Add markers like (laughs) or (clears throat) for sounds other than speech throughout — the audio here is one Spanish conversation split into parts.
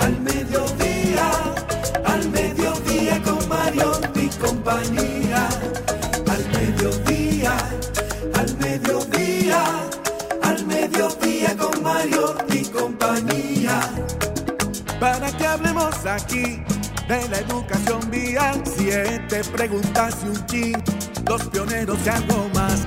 Al mediodía, al mediodía, con Mario y compañía. Al mediodía, al mediodía, al mediodía con Mario y compañía para que hablemos aquí de la educación vial. Siete preguntas y un chin, los pioneros y algo más.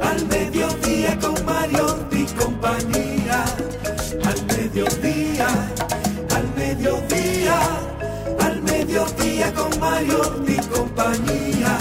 al mediodía con Mario y compañía. Al mediodía, al mediodía, al mediodía con Mario y compañía.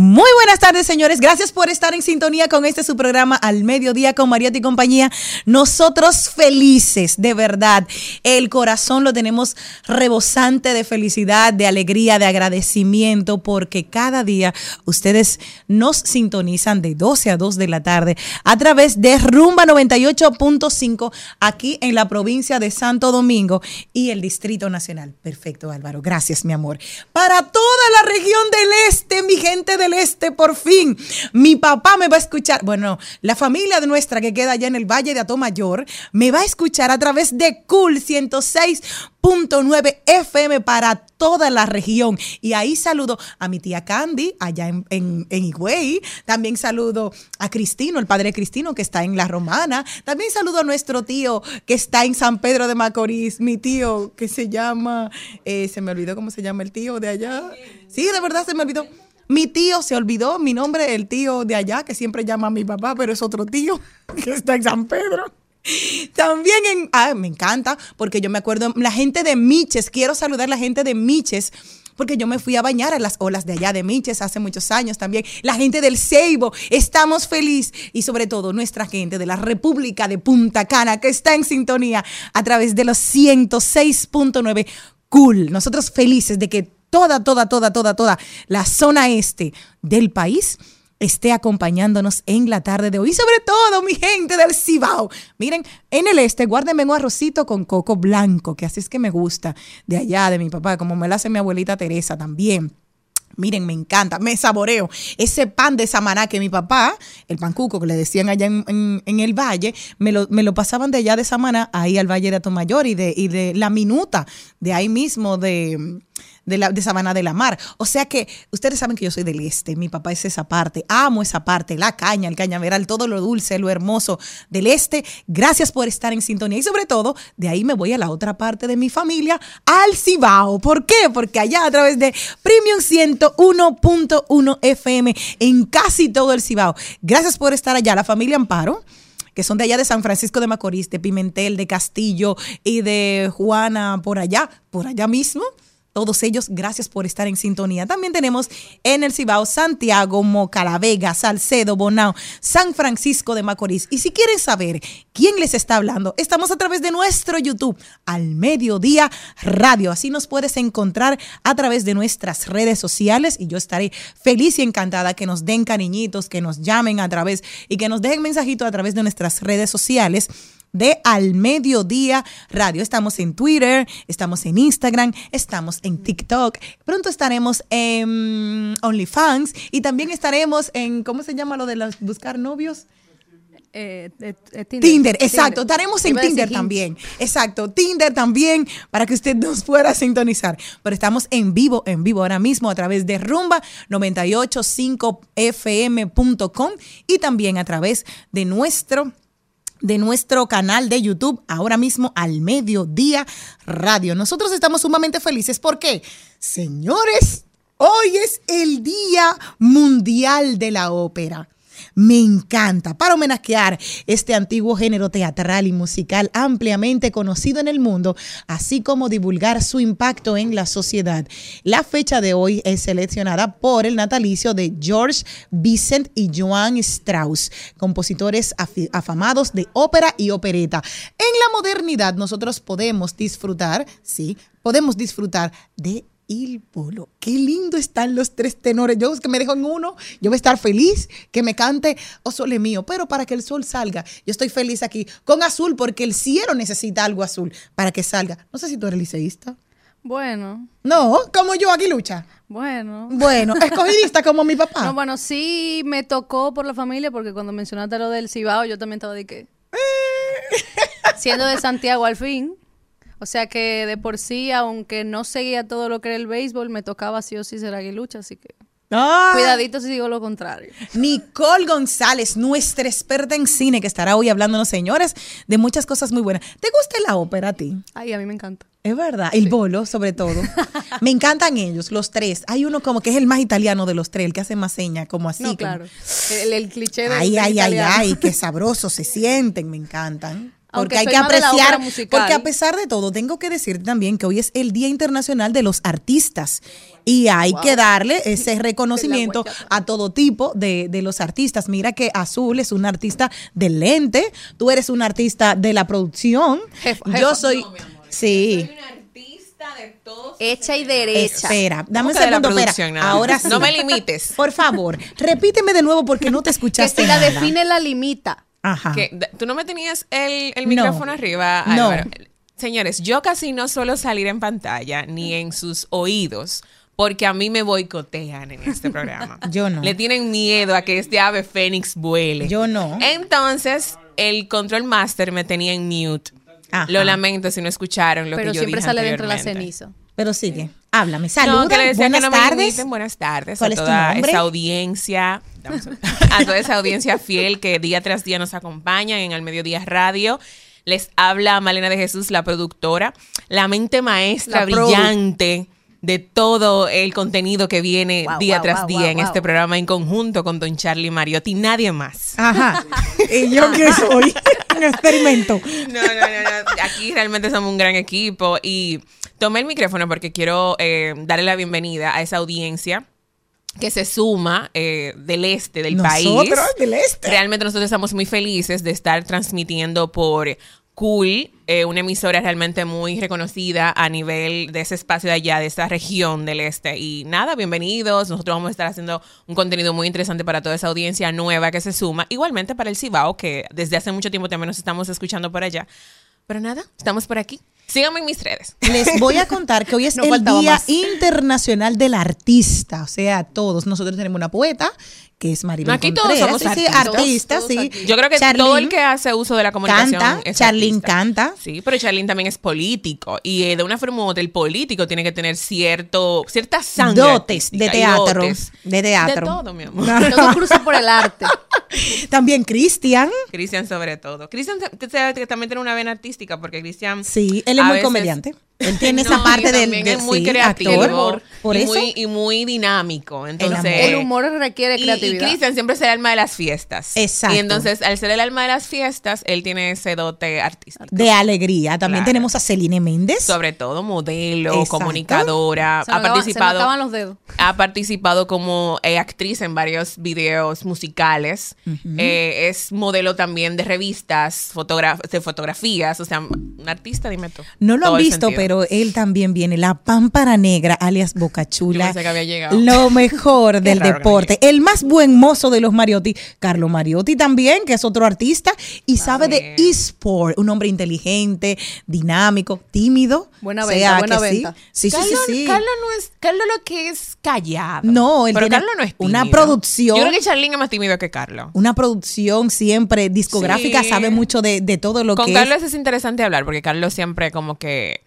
Muy buenas tardes, señores. Gracias por estar en sintonía con este su programa al mediodía con Mariotti y compañía. Nosotros felices, de verdad. El corazón lo tenemos rebosante de felicidad, de alegría, de agradecimiento, porque cada día ustedes nos sintonizan de 12 a 2 de la tarde a través de Rumba 98.5 aquí en la provincia de Santo Domingo y el Distrito Nacional. Perfecto, Álvaro. Gracias, mi amor. Para toda la región del este, mi gente este, por fin. Mi papá me va a escuchar. Bueno, la familia de nuestra que queda allá en el Valle de Atomayor me va a escuchar a través de Cool 106.9 FM para toda la región. Y ahí saludo a mi tía Candy, allá en, en, en Higüey. También saludo a Cristino, el padre Cristino, que está en La Romana. También saludo a nuestro tío que está en San Pedro de Macorís, mi tío que se llama, eh, se me olvidó cómo se llama el tío de allá. Sí, de verdad se me olvidó. Mi tío se olvidó mi nombre, el tío de allá, que siempre llama a mi papá, pero es otro tío (laughs) que está en San Pedro. También en, ah, me encanta, porque yo me acuerdo, la gente de Miches, quiero saludar a la gente de Miches, porque yo me fui a bañar a las olas de allá de Miches hace muchos años también. La gente del Ceibo, estamos felices y sobre todo nuestra gente de la República de Punta Cana que está en sintonía a través de los 106.9. Cool, nosotros felices de que toda, toda, toda, toda, toda la zona este del país esté acompañándonos en la tarde de hoy. Y sobre todo, mi gente del Cibao. Miren, en el este, guárdenme un arrocito con coco blanco, que así es que me gusta, de allá, de mi papá, como me lo hace mi abuelita Teresa también. Miren, me encanta, me saboreo ese pan de Samaná que mi papá, el pancuco que le decían allá en, el valle, me lo, me lo, pasaban de allá de Samaná ahí al valle de Atomayor y de, y de la minuta, de ahí mismo de, de, la, de Sabana de la Mar. O sea que ustedes saben que yo soy del este, mi papá es esa parte, amo esa parte, la caña, el cañaveral, todo lo dulce, lo hermoso del este. Gracias por estar en sintonía y sobre todo, de ahí me voy a la otra parte de mi familia, al Cibao. ¿Por qué? Porque allá a través de Premium 101.1 FM en casi todo el Cibao. Gracias por estar allá, la familia Amparo que son de allá de San Francisco de Macorís, de Pimentel, de Castillo y de Juana por allá, por allá mismo. Todos ellos, gracias por estar en sintonía. También tenemos en el Cibao Santiago, Moca, La Vega, Salcedo, Bonao, San Francisco de Macorís. Y si quieren saber quién les está hablando, estamos a través de nuestro YouTube, Al Mediodía Radio. Así nos puedes encontrar a través de nuestras redes sociales y yo estaré feliz y encantada que nos den cariñitos, que nos llamen a través y que nos dejen mensajitos a través de nuestras redes sociales de Al Mediodía Radio. Estamos en Twitter, estamos en Instagram, estamos en TikTok. Pronto estaremos en OnlyFans y también estaremos en, ¿cómo se llama lo de los buscar novios? Eh, eh, eh, Tinder, exacto. Estaremos en Tinder también. Exacto. Tinder también para que usted nos pueda sintonizar. Pero estamos en vivo, en vivo ahora mismo a través de Rumba 985fm.com y también a través de nuestro de nuestro canal de YouTube, ahora mismo al mediodía radio. Nosotros estamos sumamente felices porque, señores, hoy es el Día Mundial de la Ópera. Me encanta para homenajear este antiguo género teatral y musical ampliamente conocido en el mundo, así como divulgar su impacto en la sociedad. La fecha de hoy es seleccionada por el natalicio de George Vicent y Joan Strauss, compositores afamados de ópera y opereta. En la modernidad nosotros podemos disfrutar, sí, podemos disfrutar de Il Polo. Qué lindo están los tres tenores. Yo que me dejo en uno, yo voy a estar feliz que me cante O Sole Mío, pero para que el sol salga, yo estoy feliz aquí con azul porque el cielo necesita algo azul para que salga. No sé si tú eres liceísta. Bueno, No, como yo aquí lucha. bueno. Bueno, (laughs) escogidista como mi papá. No, bueno, sí me tocó por la familia porque cuando mencionaste lo del Cibao, yo también estaba de que. Siendo de Santiago al fin. O sea que de por sí, aunque no seguía todo lo que era el béisbol, me tocaba sí o sí ser aguilucha, así que Ah. cuidadito si digo lo contrario. Nicole González, nuestra experta en cine, que estará hoy hablándonos, señores, de muchas cosas muy buenas. ¿Te gusta la ópera a ti? Ay, a mí me encanta. Es verdad, el bolo sobre todo. (laughs) Me encantan ellos, los tres. Hay uno como que es el más italiano de los tres, el que hace más señas, como así. no, como- claro. El, el cliché de Ay, ay, ay, ay, qué (laughs) sabrosos se sienten, me encantan. Aunque Porque hay soy que apreciar, porque a pesar de todo, tengo que decir también que hoy es el Día Internacional de los Artistas y hay que darle ese (laughs) reconocimiento a todo tipo de, de los artistas. Mira que Azul es un artista del lente, tú eres un artista de la producción, Jefa, yo soy, sí, artista de todos. Hecha y derecha. espera, dame un ¿Cómo que segundo, espera, nada? ahora sí. No me limites. Por favor, repíteme de nuevo porque no te (laughs) Que escuchaste si la nada. define, la limita. Ajá. Que, ¿Tú no me tenías el, el No. micrófono arriba, No. Señores, yo casi no suelo salir en pantalla ni en sus oídos porque a mí me boicotean en este programa. (laughs) Yo no. Le tienen miedo a que este ave fénix vuele. Yo no. Entonces, el control master me tenía en mute. Ajá. Lo lamento si no escucharon lo Pero que yo siempre dije sale de entre la ceniza. Pero sigue, háblame, saluda, No, que le decía buenas que no me tardes. buenas tardes ¿Cuál a es tu toda esa audiencia, (laughs) a toda esa audiencia fiel que día tras día nos acompaña en Al Mediodía Radio. Les habla Malena de Jesús, la productora, la mente maestra La brillante de todo el contenido que viene Wow, día wow, tras wow, día wow, en wow. este programa en conjunto con Don Charlie Mariotti, nadie más. Ajá. (laughs) ¿Y yo qué soy? (laughs) Un experimento. (laughs) No, no, no, no. Aquí realmente somos un gran equipo y tomé el micrófono porque quiero eh, darle la bienvenida a esa audiencia que se suma eh, del este del país. Nosotros del este. Realmente nosotros estamos muy felices de estar transmitiendo por Cool, eh, una emisora realmente muy reconocida a nivel de ese espacio de allá, de esa región del este. Y nada, bienvenidos. Nosotros vamos a estar haciendo un contenido muy interesante para toda esa audiencia nueva que se suma. Igualmente para el Cibao, que desde hace mucho tiempo también nos estamos escuchando por allá. Pero nada, estamos por aquí. Síganme en mis redes. Les voy a contar que hoy es (laughs) No el Día más. Internacional del Artista. O sea, todos. Nosotros tenemos una poeta, que es Maribel Aquí todos somos Sí, sí, artistas. Todos sí. Yo creo que Charlene todo el que hace uso de la comunicación canta, es Charlene artista. canta. Sí, pero Charlene también es político y eh, de una forma u otra el político tiene que tener cierto cierta sangre Dotes de teatro, dotes. de teatro. De todo, mi amor. Todo cruza por el arte. (laughs) También Cristian. Cristian sobre todo. Cristian también tiene una vena artística porque Cristian Sí, él es muy veces comediante. Él (laughs) tiene No, esa parte del también de- es muy sí, creativo actor. Por y, eso Muy, y muy dinámico. Entonces, amor. El humor requiere y- Y. Cristian siempre es el alma de las fiestas. Exacto. Y entonces, al ser el alma de las fiestas, él tiene ese dote artístico. de alegría. También Claro. tenemos a Celine Méndez. Sobre todo modelo, Exacto. comunicadora. se, ha acaba- se me participado. los dedos. ha participado como eh, actriz en varios videos musicales. Eh, es modelo también de revistas, fotogra- de fotografías. O sea, un artista, dime tú. No lo han visto, pero él también viene, la pámpara negra, alias Bocachula. Yo pensé que había llegado. Lo mejor (laughs) del deporte. El más buen mozo de los Mariotti, Carlo Mariotti también, que es otro artista, y sabe de eSport, un hombre inteligente, dinámico, tímido. Buena venta, buena venta. Sí, sí, Carlos, sí. Carlos no es, Carlos lo que es callado. No, él pero tiene Carlos no es una tímido. producción. Yo creo que Charlene es más tímido que Carlos. Una producción siempre discográfica, Sí. sabe mucho de, de todo lo Con que Carlos es. es interesante hablar porque Carlos siempre como que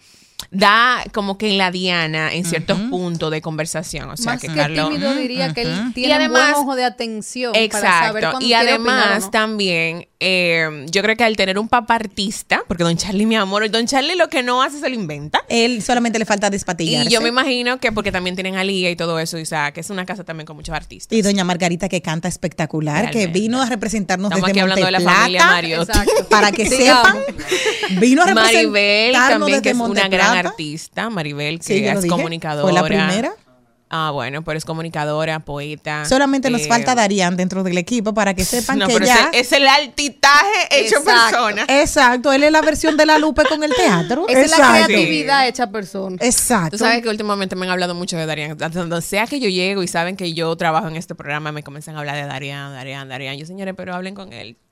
da como que en la diana en ciertos puntos de conversación. O sea Más que, que, Carlos... tímido diría que él tiene Y además- un buen ojo de atención para saber Exacto. Y además no. también, eh, yo creo que al tener un papá artista, porque Don Charlie, mi amor, Don Charlie lo que no hace se lo inventa. Él solamente le falta Y despatillarse. yo me imagino que porque también tienen a Lía y todo eso, o sea, que es una casa también con muchos artistas. Y doña Margarita que canta espectacular, que vino a representarnos Estamos desde aquí hablando de la familia. Exacto. Para que sepan, vino a Maribel representarnos también, desde que es una gran. Artista. Maribel, que Sí, es comunicadora. Fue la primera. Ah, bueno, pero es comunicadora, poeta. Solamente nos eh, falta Darían dentro del equipo para que sepan No, que pero ya. ese- es el altitaje hecho Exacto. persona. Exacto, él es la versión de la Lupe con el teatro. Esa es la creatividad hecha persona. Exacto. Tú sabes que últimamente me han hablado mucho de Darían. Donde sea que yo llego y saben que yo trabajo en este programa, me comienzan a hablar de Darían, Darían, Darían. Yo, señores, pero hablen con él. (laughs)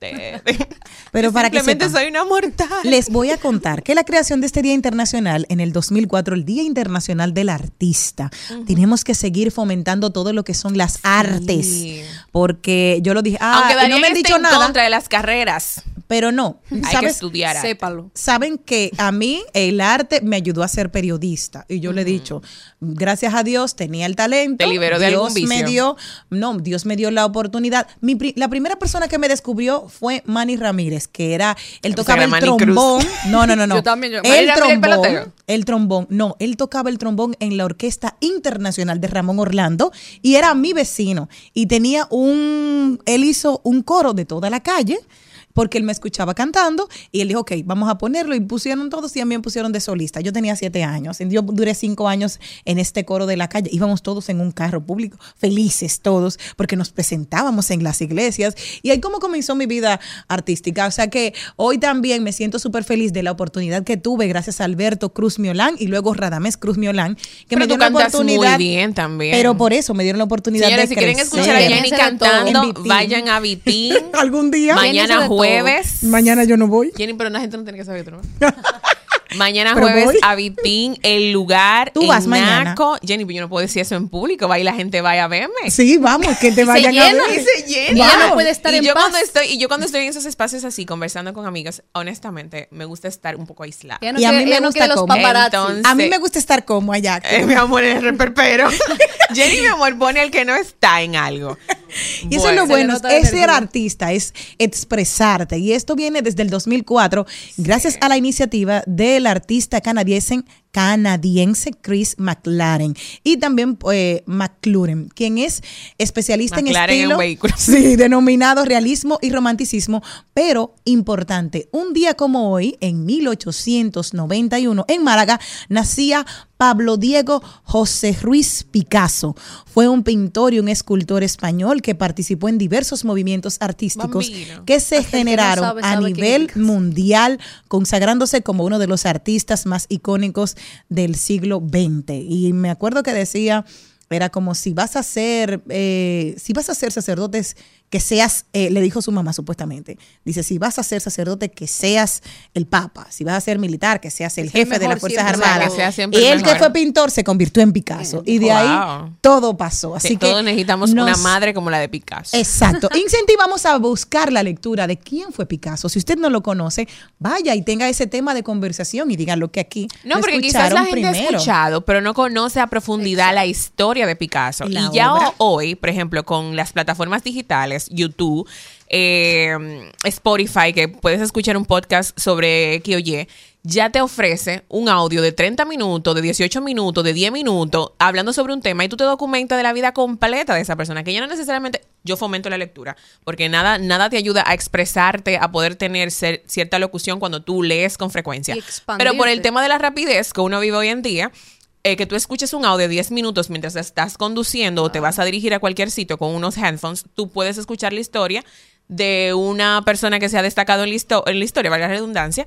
Pero Yo para que Simplemente sepan. soy una mortal. Les voy a contar que la creación de este Día Internacional en el 2004, el Día Internacional del Artista, tenemos que seguir fomentando todo lo que son las artes. Porque yo lo dije, ah, Aunque y no me han dicho en nada, contra de las carreras, pero no. hay que estudiar. arte. Sépalo. Saben que a mí el arte me ayudó a ser periodista y yo le he dicho, gracias a Dios tenía el talento. Te liberó de Dios algún me vicio. dio, no, Dios me dio la oportunidad. Mi pri- la primera persona que me descubrió fue Manny Ramírez, que era, él tocaba el Cruz. trombón. (laughs) No, no, no, no. Yo también, yo- el trombón, el trombón, no, él tocaba el trombón en la Orquesta Internacional de Ramón Orlando y era mi vecino y tenía un, él hizo un coro de toda la calle porque él me escuchaba cantando y él dijo, ok, vamos a ponerlo y pusieron todos y a mí me pusieron de solista. Yo tenía siete años, yo duré cinco años en este coro de la calle. Íbamos todos en un carro público, felices todos, porque nos presentábamos en las iglesias y ahí como comenzó mi vida artística. O sea que hoy también me siento súper feliz de la oportunidad que tuve gracias a Alberto Cruz Miolán y luego Radamés Cruz Miolán, que Pero me tú dieron la cantas muy oportunidad. bien también. Pero por eso me dieron la oportunidad Señores, de si quieren escuchar a Jenny cantando, vayan a Vitín. (laughs) algún día. Mañana todo. Jueves. Mañana yo no voy. Jenny, pero la gente no tiene que saber tu nombre. (laughs) Mañana Pero jueves voy. a Vitín, el lugar Tú en vas mañana. Naco. Jenny, pero yo no puedo decir eso en público, va y la gente vaya a verme. Sí, vamos, que te (laughs) vayan a llena. ver. Y se llena. Y ella no puede estar y en yo paz. cuando estoy y yo cuando estoy en esos espacios así conversando con amigas, honestamente me gusta estar un poco aislada. Ella no Y a mí me no gusta los paparazzi. Entonces- A mí me gusta estar como allá. Eh, mi amor, es reperpero. (laughs) Jenny, mi amor, pone al que no está en algo. Y eso es lo Se bueno, es ser artista, es expresarte. Y esto viene desde el 2004, gracias a la iniciativa del artista canadiense, canadiense Chris McLaren y también eh, McLaren, quien es especialista McLaren en en estilo, vehículos. (laughs) sí, denominado realismo y romanticismo, pero importante, un día como hoy, en 1891, en Málaga, nacía Pablo Diego José Ruiz Picasso. Fue un pintor y un escultor español que participó en diversos movimientos artísticos Bambino. que se Hasta el que no generaron sabe, a nivel mundial, consagrándose como uno de los artistas más icónicos del siglo XX. Y me acuerdo que decía, era como si vas a ser, eh, si vas a ser sacerdotes, que seas, eh, le dijo su mamá supuestamente, dice, si vas a ser sacerdote, que seas el papa, si vas a ser militar, que seas el jefe de las Fuerzas Armadas. y el él que fue pintor se convirtió en Picasso. Y de Wow. ahí todo pasó. Así Sí, que todos necesitamos una madre como la de Picasso. Exacto. (laughs) Incentivamos a buscar la lectura de quién fue Picasso. Si usted no lo conoce, vaya y tenga ese tema de conversación y diga lo que aquí No, lo porque quizás la gente ha escuchado, pero no conoce a profundidad la historia de Picasso. Y ya hoy, por ejemplo, con las plataformas digitales, YouTube, eh, Spotify, que puedes escuchar un podcast sobre X o Y, ya te ofrece un audio de 30 minutos, de 18 minutos, de 10 minutos, hablando sobre un tema y tú te documentas de la vida completa de esa persona, que ya no necesariamente yo fomento la lectura, porque nada, nada te ayuda a expresarte, a poder tener cierta locución cuando tú lees con frecuencia. Pero por el tema de la rapidez que uno vive hoy en día, eh, que tú escuches un audio de 10 minutos mientras estás conduciendo o te vas a dirigir a cualquier sitio con unos headphones, tú puedes escuchar la historia de una persona que se ha destacado en la, histo- en la historia, valga la redundancia,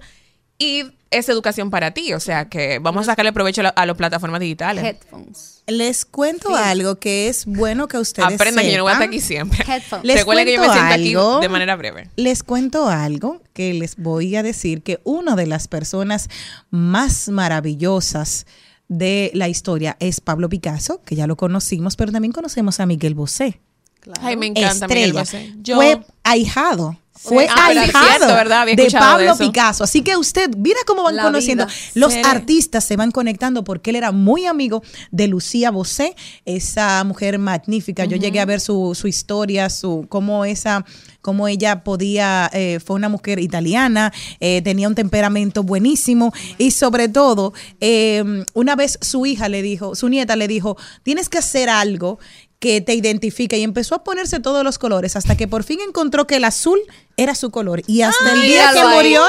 y es educación para ti. O sea que vamos a sacarle provecho a, la- a las plataformas digitales. Headphones. Les cuento algo que es bueno que ustedes Aprenda que yo no voy a estar aquí siempre. Headphones. Les Recuerden que yo me siento algo. aquí de manera breve. Les cuento algo que les voy a decir que una de las personas más maravillosas de la historia es Pablo Picasso, que ya lo conocimos, pero también conocemos a Miguel Bosé. Ay, me encanta Miguel Estrella. Bosé. Yo Fue ahijado. Fue Ah, de Pablo. Picasso. Así que usted, mira cómo van La conociendo. vida. Los Sí. artistas se van conectando porque él era muy amigo de Lucía Bosé, esa mujer magnífica. Yo llegué a ver su, su historia, su cómo esa cómo ella podía, eh, fue una mujer italiana, eh, tenía un temperamento buenísimo y sobre todo, eh, una vez su hija le dijo, su nieta le dijo, tienes que hacer algo que te identifique y empezó a ponerse todos los colores hasta que por fin encontró que el azul era su color y hasta el día que murió,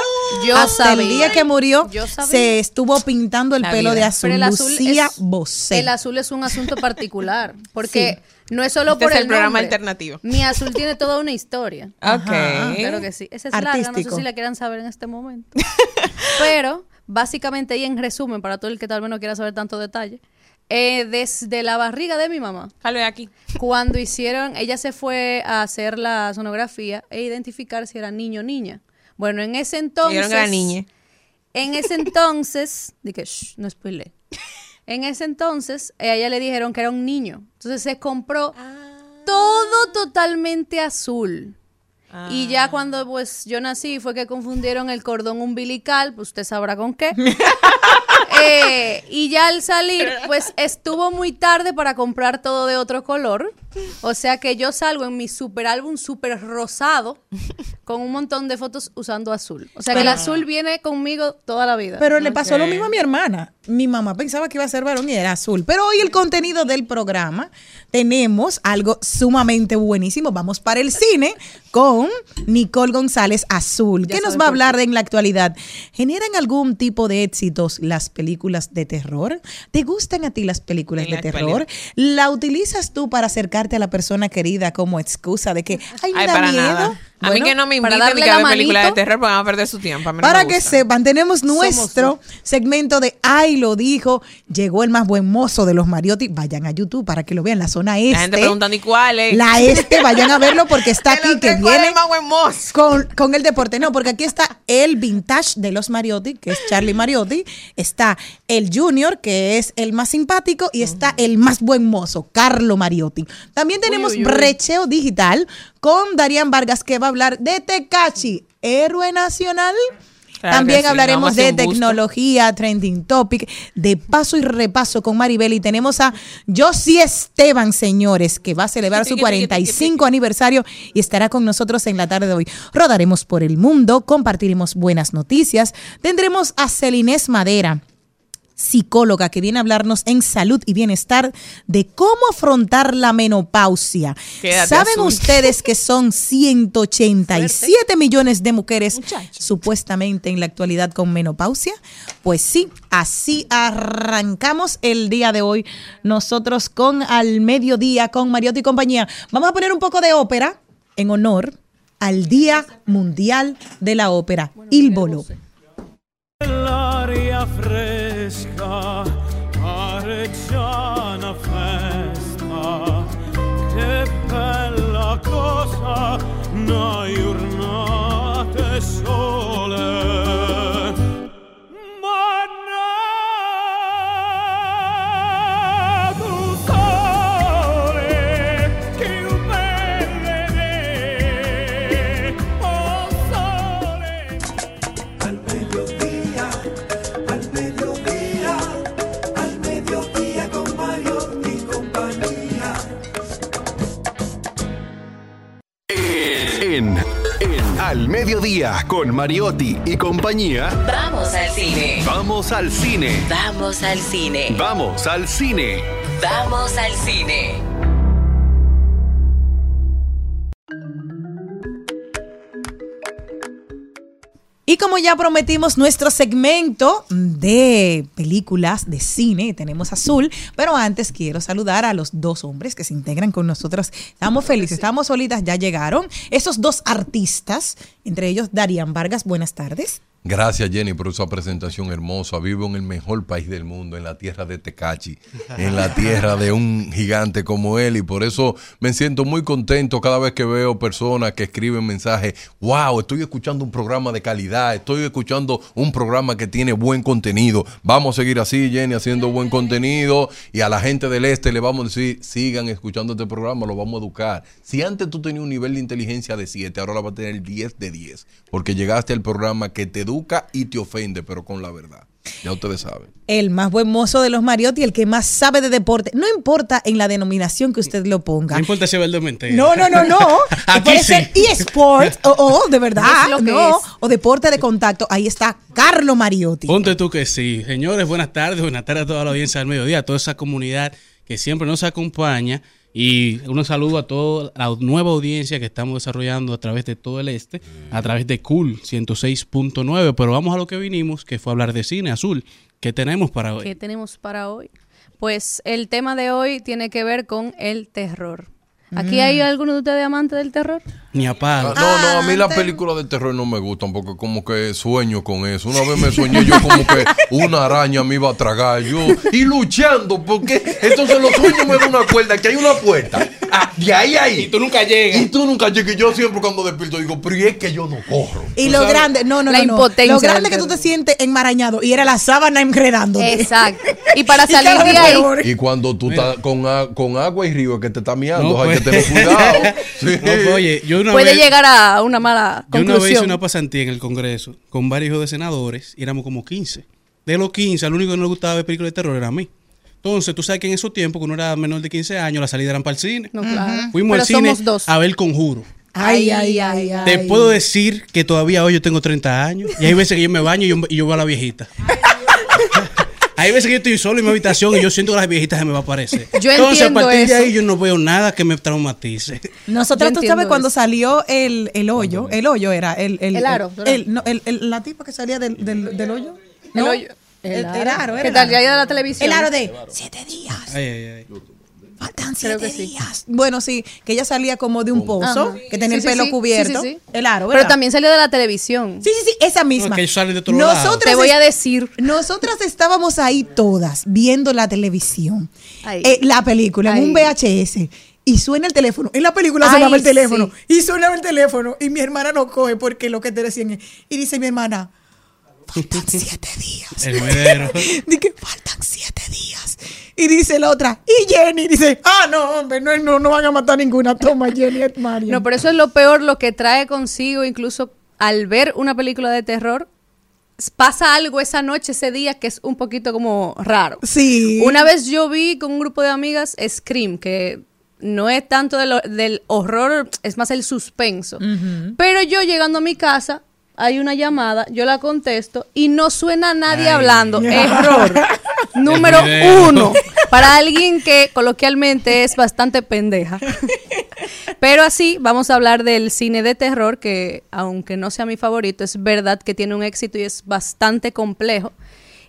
Yo hasta el día que murió, se estuvo pintando el La pelo vida. de azul. Pero el azul Lucía es, Bosé. El azul es un asunto particular, (laughs) porque no es solo Este por es el, el programa nombre. alternativo. Mi azul tiene toda una historia. (laughs) Ok. Claro que sí. Esa es larga, no sé Artístico. si la quieran saber en este momento. (laughs) Pero, básicamente, y en resumen, para todo el que tal vez no quiera saber tanto detalle, eh, desde la barriga de mi mamá, Jalo aquí. cuando hicieron, ella se fue a hacer la sonografía e identificar si era niño o niña. Bueno, en ese entonces... Era niña. En ese entonces, (laughs) dije, "Shh, no spoilé. En ese entonces, a ella le dijeron que era un niño. Entonces se compró todo totalmente azul. Y ya cuando pues yo nací fue que confundieron el cordón umbilical, pues usted sabrá con qué. (laughs) Eh, y ya al salir, (laughs) pues estuvo muy tarde para comprar todo de otro color. O sea que yo salgo en mi super álbum super rosado con un montón de fotos usando azul. O sea que el azul viene conmigo toda la vida. Pero le pasó lo mismo a mi hermana. Mi mamá pensaba que iba a ser varón y era azul. Pero hoy el contenido del programa tenemos algo sumamente buenísimo. Vamos para el cine con Nicole González Azul. ¿Qué nos va a hablar de en la actualidad? ¿Generan algún tipo de éxitos las películas de terror? ¿Te gustan a ti las películas En de la terror? actualidad. ¿La utilizas tú para acercarte a la persona querida como excusa de que, ay, me Ay, da para miedo? nada. A mí que no me darle ni que a la ver películas de terror porque van a perder su tiempo. A mí no Para me que gusta. sepan, tenemos nuestro segmento de Ay lo dijo. Llegó el más buen mozo de los Mariotti. Vayan a YouTube para que lo vean. La zona este. La gente preguntando, ¿y cuál es? La este, vayan a verlo porque está (laughs) aquí que tres, ¿cuál es viene el más buen mozo? con, con el deporte. No, porque aquí está el vintage de los Mariotti, que es Charlie Mariotti. Está el junior, que es el más simpático. Y está el más buen mozo, Carlo Mariotti. También tenemos uy, uy. brecheo digital con Darían Vargas, que va a hablar de Tecachi, héroe nacional. Claro También sí, hablaremos de tecnología, trending topic, de paso y repaso con Maribel. Y tenemos a Josie Esteban, señores, que va a celebrar su 45 aniversario y estará con nosotros en la tarde de hoy. Rodaremos por el mundo, compartiremos buenas noticias. Tendremos a Celinés Madera psicóloga que viene a hablarnos en salud y bienestar de cómo afrontar la menopausia. Quédate ¿Saben azul. ustedes que son (laughs) 187 millones de mujeres supuestamente en la actualidad con menopausia? Pues sí, así arrancamos el día de hoy nosotros con Al Mediodía, con Mariotti y compañía. Vamos a poner un poco de ópera en honor al Día Mundial de la Ópera, Il Volo. En, en Al Mediodía, con Mariotti y compañía, Vamos al cine. vamos al cine. Vamos al cine. Vamos al cine. Vamos al cine. Y como ya prometimos nuestro segmento de películas de cine, tenemos Azul, pero antes quiero saludar a los dos hombres que se integran con nosotros. Estamos felices, estamos solitas, ya llegaron. Esos dos artistas, entre ellos Darían Vargas, buenas tardes. Gracias Jenny por esa presentación hermosa. Vivo en el mejor país del mundo, en la tierra de Tecachi, en la tierra de un gigante como él y por eso me siento muy contento cada vez que veo personas que escriben mensajes, wow, estoy escuchando un programa de calidad, estoy escuchando un programa que tiene buen contenido. Vamos a seguir así Jenny haciendo buen contenido y a la gente del este le vamos a decir, sigan escuchando este programa, lo vamos a educar. Si antes tú tenías un nivel de inteligencia de 7, ahora la vas a tener 10 de 10, porque llegaste al programa que te educa y te ofende, pero con la verdad. Ya ustedes saben. El más buen mozo de los Mariotti, el que más sabe de deporte. No importa en la denominación que usted lo ponga. No importa si es verdad o mentira. No, no, no, no. (laughs) Aquí Puede sí. ser eSport o, o de verdad, Es lo que no, es. o deporte de contacto. Ahí está Carlo Mariotti. Ponte tú que sí. Señores, buenas tardes. Buenas tardes a toda la audiencia del mediodía, a toda esa comunidad que siempre nos acompaña. Y un saludo a toda la nueva audiencia que estamos desarrollando a través de todo el este, a través de Cool 106.9. Pero vamos a lo que vinimos, que fue hablar de cine azul. ¿Qué tenemos para hoy? ¿Qué tenemos para hoy? Pues el tema de hoy tiene que ver con el terror. ¿Aquí hay alguno de ustedes amantes del terror? Ni a palo. Ah, No, no, a mí las películas de terror no me gustan porque como que sueño con eso. Una vez me soñé yo como que una araña me iba a tragar yo y luchando porque entonces los sueños me dan una cuerda que hay una puerta. Ah, de ahí a ahí. Y tú nunca llegas. Y tú nunca llegas. Y Yo siempre cuando despierto digo, pero ¿y es que yo no corro. Y lo grande, no, no, La no, Lo grande que tú te sientes enmarañado y era la sábana enredándote. Exacto. (laughs) Y para salir de ahí. Y cuando tú estás con, con agua y río que te está miando, No, hay pues. que tener cuidado. Sí. (laughs) No, pues, oye, yo puede vez, llegar a una mala yo una vez hice conclusión. una pasantía en el Congreso con varios hijos de senadores y éramos como 15. De los 15, al único que no le gustaba ver películas de terror era a mí. Entonces, tú sabes que en esos tiempos, cuando uno era menor de 15 años, las salidas eran para el cine. No, claro. Fuimos Pero al cine somos dos. a ver Conjuro. Ay, ay, ay, ay. Te puedo decir que todavía hoy yo tengo 30 años y hay veces que yo me baño y yo, y yo veo a la viejita. Hay veces que yo estoy solo en mi habitación y yo siento que las viejitas se me va a aparecer. (laughs) Yo Entonces, a entiendo partir de eso. ahí yo no veo nada que me traumatice. (laughs) Nosotros, Yo tú sabes, cuando eso. salió el, el hoyo, el hoyo era el... El aro, el- ¿verdad? el- no, el- el- la tipa que salía del, del, del hoyo. El ¿No? hoyo. El, El el aro. aro, era ¿Qué el tal? aro. Ya de la televisión. El aro de siete días. Ay, ay, ay. Faltan Creo siete sí. días. Bueno, sí, que ella salía como de un pozo, Ajá. que tenía Sí, el sí, pelo sí. cubierto. Sí, sí, sí. El aro, ¿verdad? Pero también salió de la televisión. Sí, sí, sí, esa misma. que ellos salen de otro lado. Nosotras Te voy a decir. Nosotras estábamos ahí todas viendo la televisión, eh, la película en un VHS. Y suena el teléfono. En la película Ay, sonaba el teléfono. sí. Y sonaba el teléfono. Y mi hermana no coge porque lo que te decían es. Y dice mi hermana, faltan (laughs) siete días. El. (laughs) Dije, faltan siete días. Y dice la otra, y Jenny dice, ah, no, hombre, no, no, no van a matar ninguna. Toma, Jenny, es Mario. No, pero eso es lo peor, lo que trae consigo, incluso al ver una película de terror, pasa algo esa noche, ese día, que es un poquito como raro. Sí. Una vez yo vi con un grupo de amigas Scream, que no es tanto de lo- del horror, es más el suspenso. Pero yo llegando a mi casa, hay una llamada, yo la contesto y no suena nadie Ay. hablando. (laughs) Error. (laughs) Número uno. Para alguien que coloquialmente es bastante pendeja. (laughs) Pero así vamos a hablar del cine de terror, que aunque no sea mi favorito, es verdad que tiene un éxito y es bastante complejo.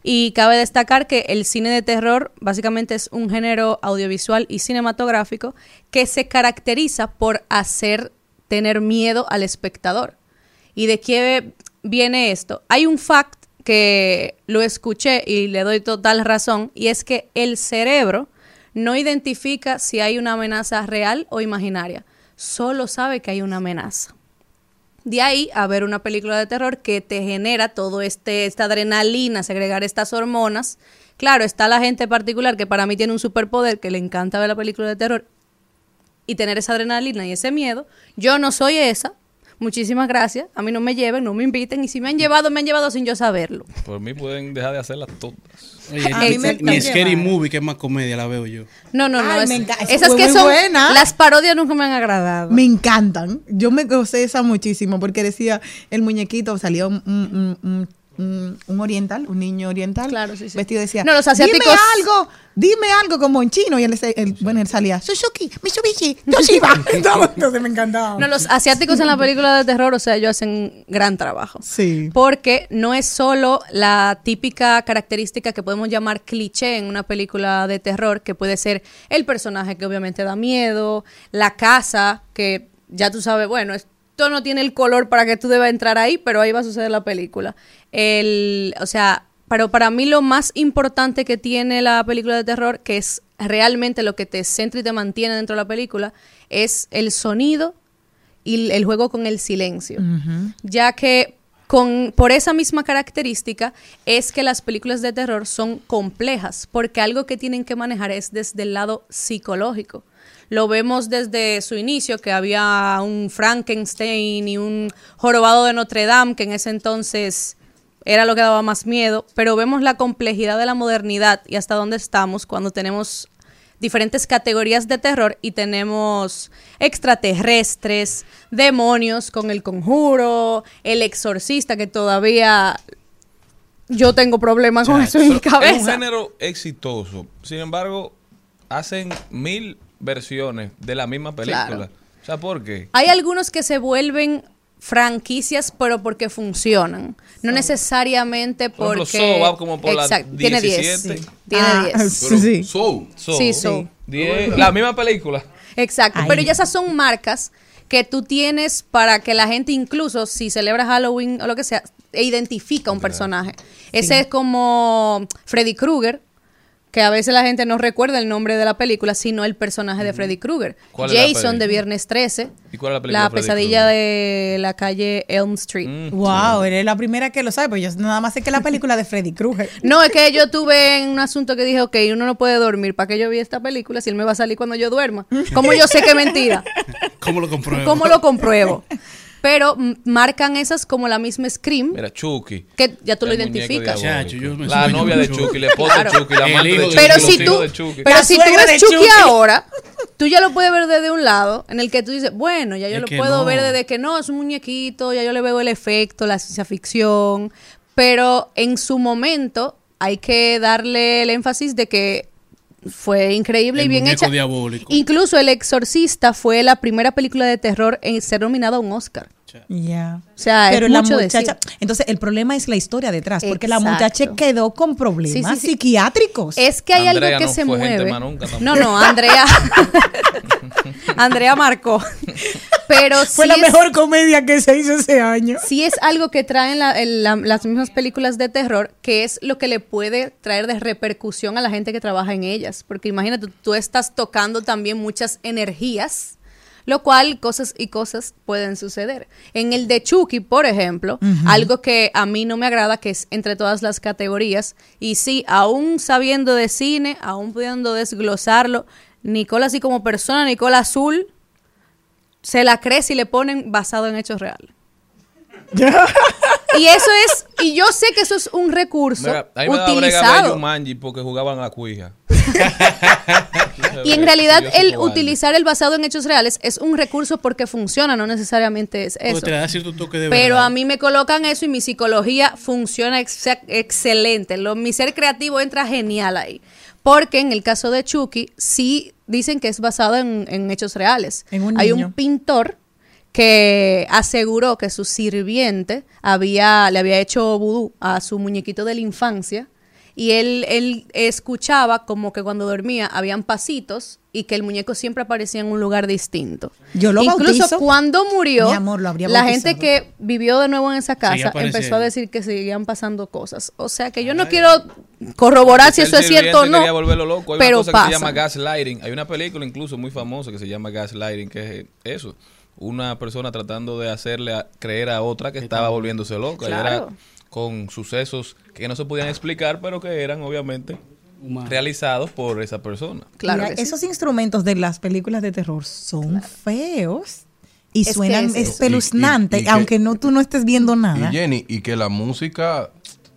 Y cabe destacar que el cine de terror básicamente es un género audiovisual y cinematográfico que se caracteriza por hacer tener miedo al espectador. ¿Y de qué viene esto? Hay un fact que lo escuché y le doy total razón, y es que el cerebro no identifica si hay una amenaza real o imaginaria, solo sabe que hay una amenaza. De ahí a ver una película de terror que te genera todo este esta adrenalina, segregar estas hormonas. Claro, está la gente particular que para mí tiene un superpoder que le encanta ver la película de terror y tener esa adrenalina y ese miedo. Yo no soy esa, muchísimas gracias. A mí no me lleven, no me inviten. Y si me han llevado, me han llevado sin yo saberlo. Por mí pueden dejar de hacerlas todas. Oye, A mí me ni- ni encanta Scary llevar. Movie, que es más comedia, la veo yo. No, no, no. Ay, es- me esas que son. buena. Las parodias nunca me han agradado. Me encantan. Yo me gocé esa muchísimo porque decía el muñequito, salió un, un- un- un- un oriental, un niño oriental. Claro, sí, sí. Vestido decía, No, los asiáticos- dime algo, dime algo como en chino. Y él, él- bueno, él salía, Suzuki, Mitsubishi, Toshiba. (laughs) (laughs) Entonces me encantaba. No, los asiáticos en la película de terror, o sea, ellos hacen un gran trabajo. Sí. Porque no es solo la típica característica que podemos llamar cliché en una película de terror, que puede ser el personaje que obviamente da miedo, la casa, que ya tú sabes, bueno, esto no tiene el color para que tú debas entrar ahí, pero ahí va a suceder la película. El, o sea, pero para mí lo más importante que tiene la película de terror, que es realmente lo que te centra y te mantiene dentro de la película, es el sonido y el juego con el silencio. Ya que con, por esa misma característica es que las películas de terror son complejas, porque algo que tienen que manejar es desde el lado psicológico. Lo vemos desde su inicio, que había un Frankenstein y un jorobado de Notre Dame, que en ese entonces era lo que daba más miedo, pero vemos la complejidad de la modernidad y hasta dónde estamos cuando tenemos diferentes categorías de terror y tenemos extraterrestres, demonios con el conjuro, el exorcista que todavía yo tengo problemas con eso en mi Pero Es un cabeza. género exitoso. Sin embargo, hacen mil versiones de la misma película. Claro. O sea, ¿por qué? Hay algunos que se vuelven franquicias, pero porque funcionan. No necesariamente Por porque... ejemplo, Saw va como por la Exacto, Tiene 10. 17. sí. Tiene Ah, (laughs) 10. sí. So, Sí, so. la misma película. Exacto, Ay. pero ya esas son marcas que tú tienes para que la gente incluso si celebra Halloween o lo que sea, e identifica un personaje. Ese es como Freddy Krueger, que a veces la gente no recuerda el nombre de la película, sino el personaje de Freddy Krueger. ¿Cuál es la Jason de Viernes 13. ¿Y cuál es la película de Freddy pesadilla de la calle Elm Street. Mm. Wow, eres la primera que lo sabe, pues yo nada más sé que la película de Freddy Krueger. (laughs) No, es que yo tuve en un asunto que dije, ok, uno no puede dormir. ¿Para qué yo vi esta película si él me va a salir cuando yo duerma? ¿Cómo yo sé que es mentira? (laughs) ¿Cómo lo compruebo? ¿Cómo lo compruebo? (laughs) Pero marcan esas como la misma Scream, Mira, Chucky. que ya tú lo identificas. diabólico. Chacho, yo me La novia de Chucky. La esposa Claro. de Chucky, la hijo de Chucky, Pero si tú, de Chucky. pero si tú ves Chucky, Chucky. ahora, tú ya lo puedes ver desde un lado, en el que tú dices, bueno, ya yo Es lo puedo no. ver desde que no, es un muñequito, ya yo le veo el efecto, la ciencia ficción, pero en su momento hay que darle el énfasis de que fue increíble El y bien hecha. diabólico. Incluso El Exorcista fue la primera película de terror en ser nominada a un Oscar. Ya. O sea, Pero es la mucho muchacha, decir. entonces el problema es la historia detrás, porque la muchacha quedó con problemas Sí, sí, sí. psiquiátricos. Es que hay Andrea algo que no se fue mueve. no, no, Andrea. (laughs) Andrea marcó. Pero Fue sí la es- mejor comedia que se hizo ese año. sí es algo que traen la- el- la- las mismas películas de terror, que es lo que le puede traer de repercusión a la gente que trabaja en ellas. Porque imagínate, tú estás tocando también muchas energías, lo cual cosas y cosas pueden suceder. En el de Chucky, por ejemplo, algo que a mí no me agrada, que es entre todas las categorías, y sí, aún sabiendo de cine, aún pudiendo desglosarlo, Nicole así como persona, Nicole Azul, se la cree si le ponen basado en hechos reales. (laughs) y eso es, y yo sé que eso es un recurso Mira, a mí me brega utilizado. Jumanji porque jugaban a Cuija. (laughs) Y en realidad el utilizar el basado en hechos reales es un recurso porque funciona, no necesariamente es eso. te da cierto toque de Pero verdad. a mí me colocan eso y mi psicología funciona excelente. Lo- mi ser creativo entra genial ahí. Porque en el caso de Chucky, sí dicen que es basado en, en hechos reales. En un Hay niño. un pintor que aseguró que su sirviente había, le había hecho vudú a su muñequito de la infancia y él, él escuchaba como que cuando dormía habían pasitos y que el muñeco siempre aparecía en un lugar distinto. Yo lo Incluso bautizo. cuando murió, Mi amor, lo habría la gente que vivió de nuevo en esa casa empezó a decir que seguían pasando cosas. O sea que yo no quiero corroborar si eso es cierto o no. quería volverlo loco. Hay pero una cosa pasa. que se llama gaslighting. Hay una película incluso muy famosa que se llama gaslighting, que es eso. Una persona tratando de hacerle a- creer a otra que estaba volviéndose loca. Y era Claro. Con sucesos que no se podían explicar, pero que eran obviamente Humano. realizados por esa persona. Claro Mira, sí. esos instrumentos de las películas de terror son feos. y Es suenan es espeluznantes, Y- y- y que- aunque no tú no estés viendo nada. Y Jenny, y que la música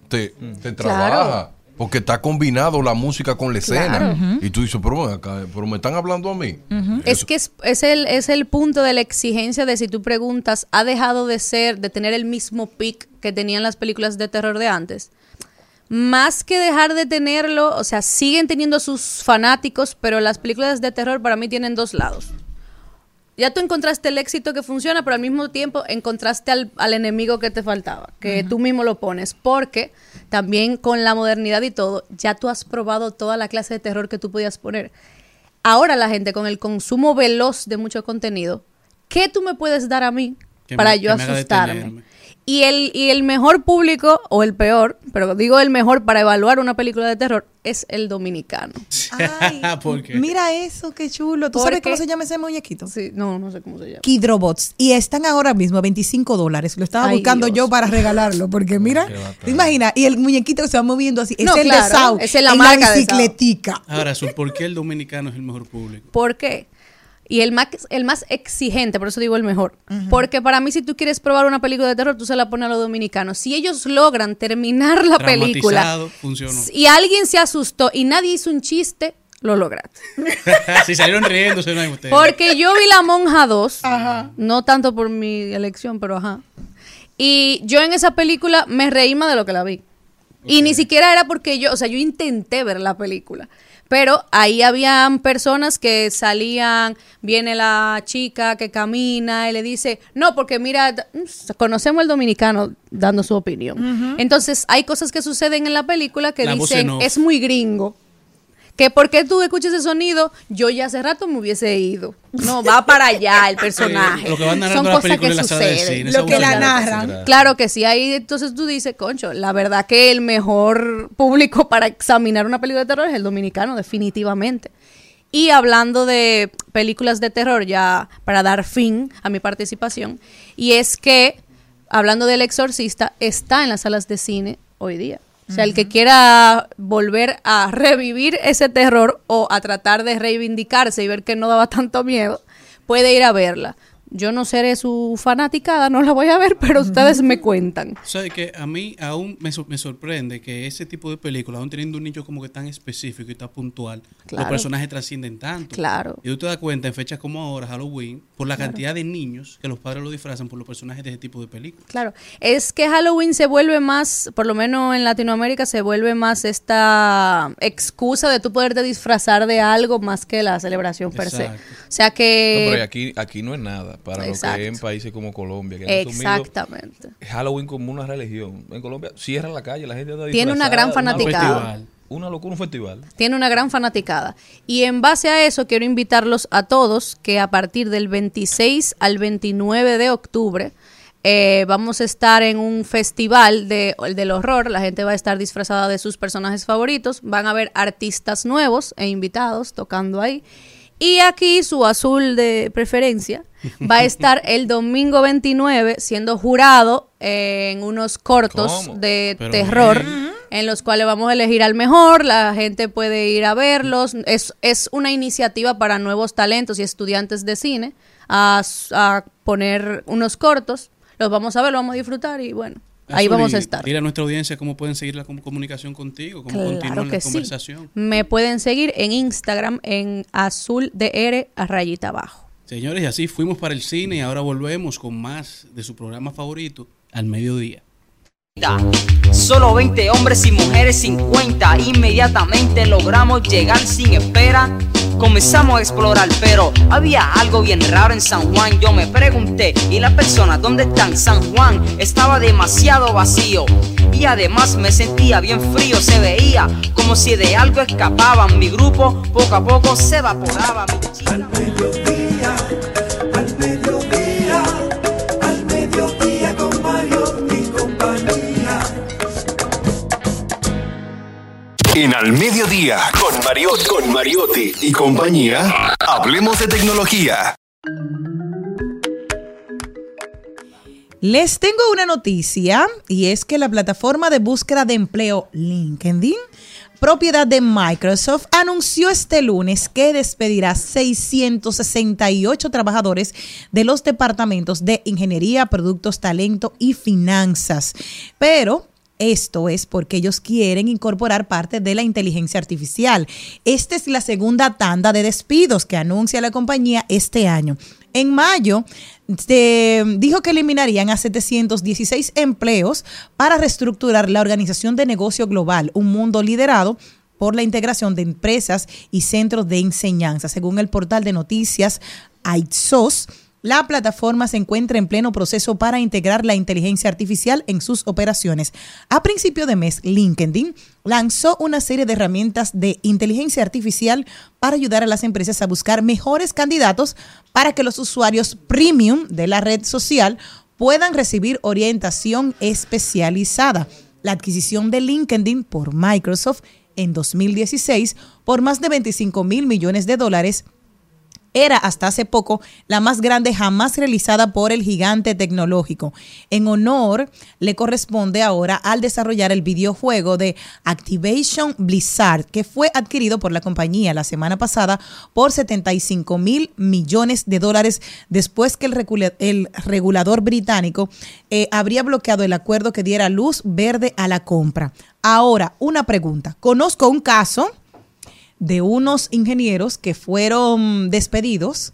te, te Claro. Porque está combinado la música con la escena. Claro. Y tú dices, pero, acá, pero me están hablando a mí. Es que es, es el, es el punto de la exigencia de si tú preguntas, ¿ha dejado de ser, de tener el mismo pic que tenían las películas de terror de antes? Más que dejar de tenerlo, o sea, siguen teniendo sus fanáticos, pero las películas de terror para mí tienen dos lados. Ya tú encontraste el éxito que funciona, pero al mismo tiempo encontraste al, al enemigo que te faltaba, que tú mismo lo pones, porque también con la modernidad y todo, ya tú has probado toda la clase de terror que tú podías poner. Ahora la gente con el consumo veloz de mucho contenido, ¿qué tú me puedes dar a mí para me- yo asustarme? Y el, y el mejor público, o el peor, pero digo el mejor para evaluar una película de terror, es el dominicano. Ay, (laughs) ¿Por qué? mira eso, qué chulo. ¿Tú Porque- sabes cómo se llama ese muñequito? Sí, no, no sé cómo se llama. Kidrobots. Y están ahora mismo a 25 dólares. Lo estaba Ay, buscando Dios. yo para regalarlo. Porque mira, ¿te imaginas? Y el muñequito que se va moviendo así. No, es el claro, de es la marca de Sau. bicicletica. Ahora, ¿por qué el dominicano es el mejor público? ¿Por qué? Y el más, el más exigente, por eso digo el mejor. Porque para mí, si tú quieres probar una película de terror, tú se la pones a los dominicanos. Si ellos logran terminar la película funcionó. y alguien se asustó y nadie hizo un chiste, lo lograste. (laughs) si salieron riéndose, no hay ustedes. Porque yo vi La Monja 2, no tanto por mi elección, pero ajá. Y yo en esa película me reí más de lo que la vi. Y ni siquiera era porque yo, o sea, yo intenté ver la película. Pero ahí habían personas que salían, viene la chica que camina y le dice, no, porque mira, d- conocemos al dominicano dando su opinión. Entonces hay cosas que suceden en la película que La dicen, es muy gringo. Que porque tú escuchas ese sonido, yo ya hace rato me hubiese ido. No, va para allá el personaje. Lo que van narrando Son la cosas que suceden. Lo que la narran. Claro que sí, ahí entonces tú dices, concho, la verdad que el mejor público para examinar una película de terror es el dominicano, definitivamente. Y hablando de películas de terror, ya para dar fin a mi participación, y es que, hablando del exorcista, está en las salas de cine hoy día. O sea, el que quiera volver a revivir ese terror o a tratar de reivindicarse y ver que no daba tanto miedo, puede ir a verla. Yo no seré su fanaticada, no la voy a ver, pero ustedes me cuentan. ¿Sabes que A mí aún me, sor- me sorprende que ese tipo de películas, aún teniendo un nicho como que tan específico y tan puntual, los personajes trascienden tanto. Claro. Y tú te das cuenta en fechas como ahora, Halloween, por la cantidad de niños que los padres lo disfrazan por los personajes de ese tipo de películas. Claro, es que Halloween se vuelve más, por lo menos en Latinoamérica, se vuelve más esta excusa de tú poderte disfrazar de algo más que la celebración per se. O sea No, pero que... aquí, aquí no es nada para lo Exacto. que es en países como Colombia. Que han Exactamente. Halloween como una religión. En Colombia cierran la calle, la gente anda Tiene una gran fanaticada. Una locura, un festival. Tiene una gran fanaticada. Y en base a eso quiero invitarlos a todos que a partir del 26 al 29 de octubre eh, vamos a estar en un festival de, del horror. La gente va a estar disfrazada de sus personajes favoritos. Van a haber artistas nuevos e invitados tocando ahí. Y aquí su azul de preferencia va a estar (laughs) el domingo 29 siendo jurado en unos cortos ¿Cómo? de Pero terror bien. en los cuales vamos a elegir al mejor, la gente puede ir a verlos, es, es una iniciativa para nuevos talentos y estudiantes de cine a, a poner unos cortos, los vamos a ver, los vamos a disfrutar y bueno, ahí Azul, vamos a estar. Dile a nuestra audiencia cómo pueden seguir la com- comunicación contigo, cómo Claro continúan la sí. conversación. Me pueden seguir en Instagram en azul de R a rayita abajo. Señores, y así fuimos para el cine y ahora volvemos con más de su programa favorito, Al Mediodía. Solo 20 hombres y mujeres 50. Inmediatamente logramos llegar sin espera. Comenzamos a explorar, pero había algo bien raro en San Juan. Yo me pregunté, ¿y las personas dónde están? San Juan estaba demasiado vacío. Y además me sentía bien frío, se veía como si de algo escapaban. Mi grupo poco a poco se evaporaba. Mi En Al Mediodía, con Mariotti, con Mariotti y compañía, hablemos de tecnología. Les tengo una noticia y es que la plataforma de búsqueda de empleo LinkedIn, propiedad de Microsoft, anunció este lunes que despedirá 668 trabajadores de los departamentos de ingeniería, productos, talento y finanzas. Pero esto es porque ellos quieren incorporar parte de la inteligencia artificial. Esta es la segunda tanda de despidos que anuncia la compañía este año. En mayo se dijo que eliminarían a 716 empleos para reestructurar la organización de negocio global, un mundo liderado por la integración de empresas y centros de enseñanza. Según el portal de noticias AITSOS, la plataforma se encuentra en pleno proceso para integrar la inteligencia artificial en sus operaciones. A principio de mes, LinkedIn lanzó una serie de herramientas de inteligencia artificial para ayudar a las empresas a buscar mejores candidatos para que los usuarios premium de la red social puedan recibir orientación especializada. La adquisición de LinkedIn por Microsoft en 2016 por más de 25 mil millones de dólares era hasta hace poco la más grande jamás realizada por el gigante tecnológico. En honor le corresponde ahora al desarrollar el videojuego de Activation Blizzard, que fue adquirido por la compañía la semana pasada por 75 mil millones de dólares después que el, regula- el regulador británico eh, habría bloqueado el acuerdo que diera luz verde a la compra. Ahora, una pregunta. Conozco un caso de unos ingenieros que fueron despedidos.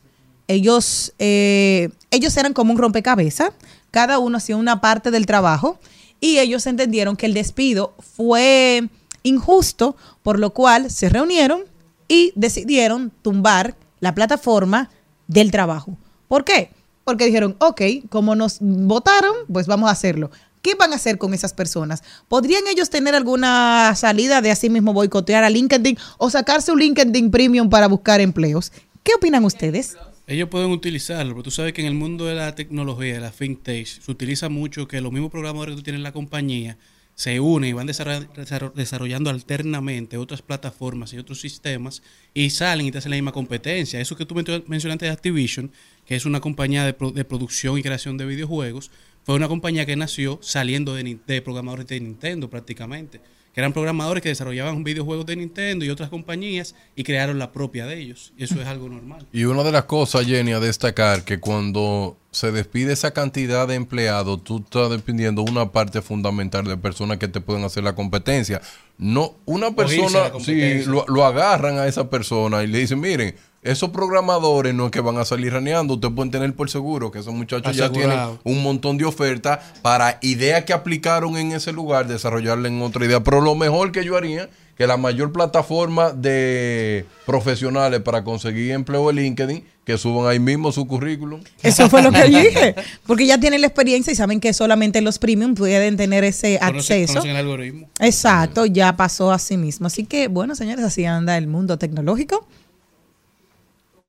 Ellos, eh, ellos eran como un rompecabezas, cada uno hacía una parte del trabajo y ellos entendieron que el despido fue injusto, por lo cual se reunieron y decidieron tumbar la plataforma del trabajo. ¿Por qué? Porque dijeron, ok, como nos votaron, pues vamos a hacerlo. ¿Qué van a hacer con esas personas? ¿Podrían ellos tener alguna salida de así mismo boicotear a LinkedIn o sacarse un LinkedIn Premium para buscar empleos? ¿Qué opinan ustedes? Ellos pueden utilizarlo, pero tú sabes que en el mundo de la tecnología, de la fintech, se utiliza mucho que los mismos programadores que tú tienes en la compañía se unen y van desarroll- desarroll- desarrollando alternamente otras plataformas y otros sistemas y salen y te hacen la misma competencia. Eso que tú men- mencionaste de Activision, que es una compañía de, pro- de producción y creación de videojuegos, fue una compañía que nació saliendo de, de programadores de Nintendo prácticamente, que eran programadores que desarrollaban videojuegos de Nintendo y otras compañías y crearon la propia de ellos. Y eso es algo normal. Y una de las cosas, Jenny, a destacar que cuando se despide esa cantidad de empleados, tú estás despidiendo una parte fundamental de personas que te pueden hacer la competencia. No, una persona, sí, competencia. lo, lo agarran a esa persona y le dicen, miren, esos programadores no es que van a salir raneando, ustedes pueden tener por seguro que esos muchachos ya tienen un montón de ofertas para ideas que aplicaron en ese lugar, desarrollarla en otra idea. Pero lo mejor que yo haría, que la mayor plataforma de profesionales para conseguir empleo es LinkedIn, que suban ahí mismo su currículum. Eso fue lo que (laughs) dije. Porque ya tienen la experiencia y saben que solamente los premium pueden tener ese Conocen- acceso. conocen el algoritmo. Exacto, ya pasó así mismo. Así que, bueno, señores, así anda el mundo tecnológico.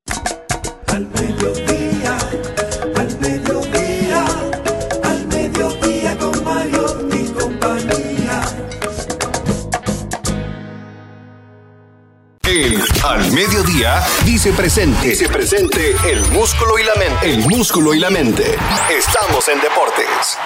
Al mediodía, al mediodía, al mediodía con Mario y compañía. El Al Mediodía dice presente. Dice presente el músculo y la mente. El músculo y la mente. Estamos en deportes.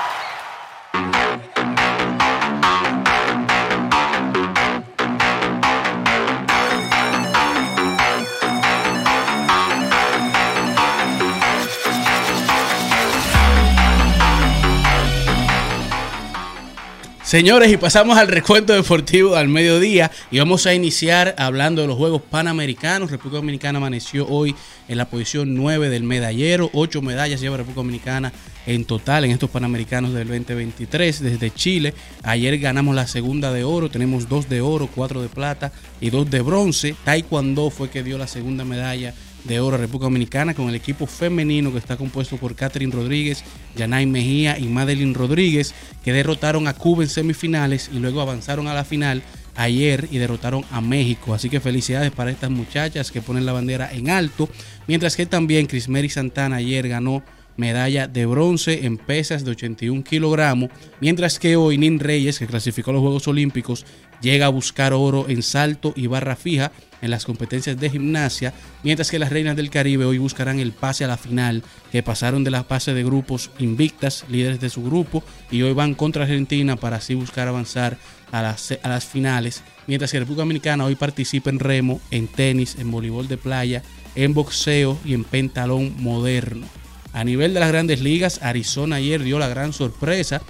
Señores, y pasamos al recuento deportivo al mediodía y vamos a iniciar hablando de los Juegos Panamericanos. República Dominicana amaneció hoy en la posición 9 del medallero. Ocho medallas lleva República Dominicana en total en estos Panamericanos del 2023 desde Chile. Ayer ganamos la segunda de oro, tenemos dos de oro, cuatro de plata y dos de bronce. Taekwondo fue que dio la segunda medalla de oro República Dominicana con el equipo femenino que está compuesto por Catherine Rodríguez, Yanay Mejía y Madeline Rodríguez, que derrotaron a Cuba en semifinales y luego avanzaron a la final ayer y derrotaron a México. Así que felicidades para estas muchachas que ponen la bandera en alto. Mientras que también Crismeri Santana ayer ganó medalla de bronce en pesas de 81 kilogramos, mientras que hoy Nin Reyes, que clasificó a los Juegos Olímpicos, llega a buscar oro en salto y barra fija en las competencias de gimnasia, mientras que las Reinas del Caribe hoy buscarán el pase a la final, que pasaron de la fase de grupos invictas, líderes de su grupo, y hoy van contra Argentina para así buscar avanzar a las, a las finales, mientras que República Dominicana hoy participa en remo, en tenis, en voleibol de playa, en boxeo y en pentalón moderno. A nivel de las grandes ligas, Arizona ayer dio la gran sorpresa.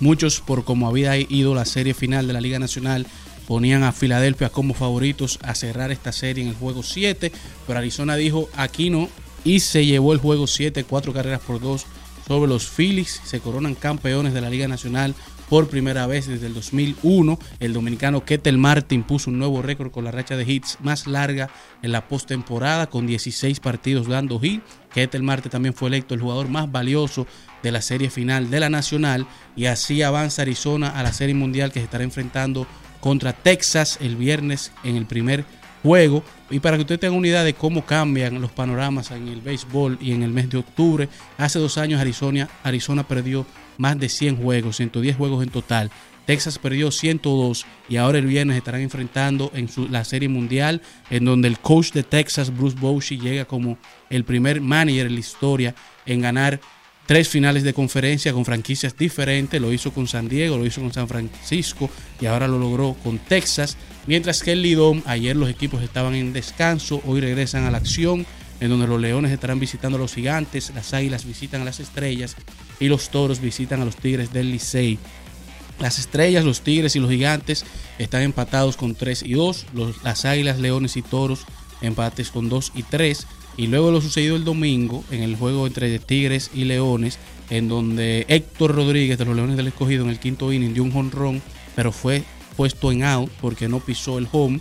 Muchos, por como había ido la serie final de la Liga Nacional, ponían a Filadelfia como favoritos a cerrar esta serie en el juego 7, pero Arizona dijo aquí no y se llevó el juego 7, cuatro carreras por dos sobre los Phillies, se coronan campeones de la Liga Nacional por primera vez desde el 2001. El dominicano Ketel Martin puso un nuevo récord con la racha de hits más larga en la postemporada, con 16 partidos dando hit. Ketel Martin también fue electo el jugador más valioso de la serie final de la Nacional y así avanza Arizona a la serie mundial que se estará enfrentando contra Texas el viernes en el primer juego. Y para que usted tenga una idea de cómo cambian los panoramas en el béisbol y en el mes de octubre, hace dos años Arizona, Arizona perdió más de 100 juegos, 110 juegos en total. Texas perdió 102 y ahora el viernes estarán enfrentando en su- la Serie Mundial, en donde el coach de Texas, Bruce Bochy, llega como el primer manager en la historia en ganar tres finales de conferencia con franquicias diferentes. Lo hizo con San Diego, lo hizo con San Francisco y ahora lo logró con Texas. Mientras que el Lidón, ayer los equipos estaban en descanso, hoy regresan a la acción, en donde los Leones estarán visitando a los Gigantes, las Águilas visitan a las Estrellas y los Toros visitan a los Tigres del Licey. Las estrellas, los tigres y los gigantes están empatados con 3 y 2. Los- las águilas, leones y toros empates con 2 y 3. Y luego lo sucedido el domingo en el juego entre tigres y leones, en donde Héctor Rodríguez de los Leones del Escogido en el quinto inning dio un jonrón, pero fue puesto en out porque no pisó el home.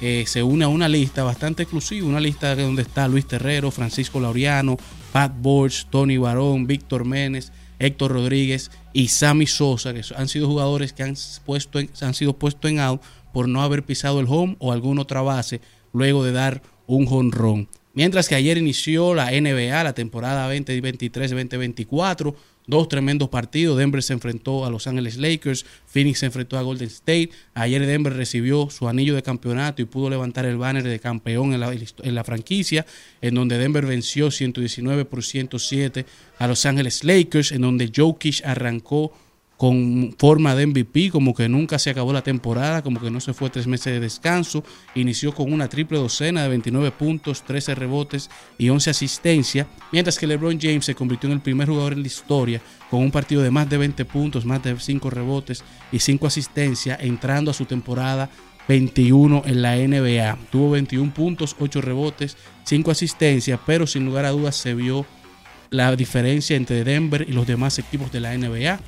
Eh, se une a una lista bastante exclusiva, una lista donde está Luis Terrero, Francisco Laureano, Pat Borch, Tony Barón, Víctor Menes, Héctor Rodríguez y Sammy Sosa, que han sido jugadores que han, han sido puestos en out por no haber pisado el home o alguna otra base luego de dar un jonrón. Mientras que ayer inició la NBA, la temporada 2023-2024, dos tremendos partidos. Denver se enfrentó a Los Ángeles Lakers, Phoenix se enfrentó a Golden State. Ayer Denver recibió su anillo de campeonato y pudo levantar el banner de campeón en la, en la franquicia, en donde Denver venció 119 por 107 a Los Ángeles Lakers, en donde Jokic arrancó con forma de MVP, como que nunca se acabó la temporada, como que no se fue tres meses de descanso. Inició con una triple docena de 29 puntos, 13 rebotes y 11 asistencias, mientras que LeBron James se convirtió en el primer jugador en la historia con un partido de más de 20 puntos, más de 5 rebotes y 5 asistencias, entrando a su temporada 21 en la NBA. Tuvo 21 puntos, 8 rebotes, 5 asistencias, pero sin lugar a dudas se vio la diferencia entre Denver y los demás equipos de la NBA.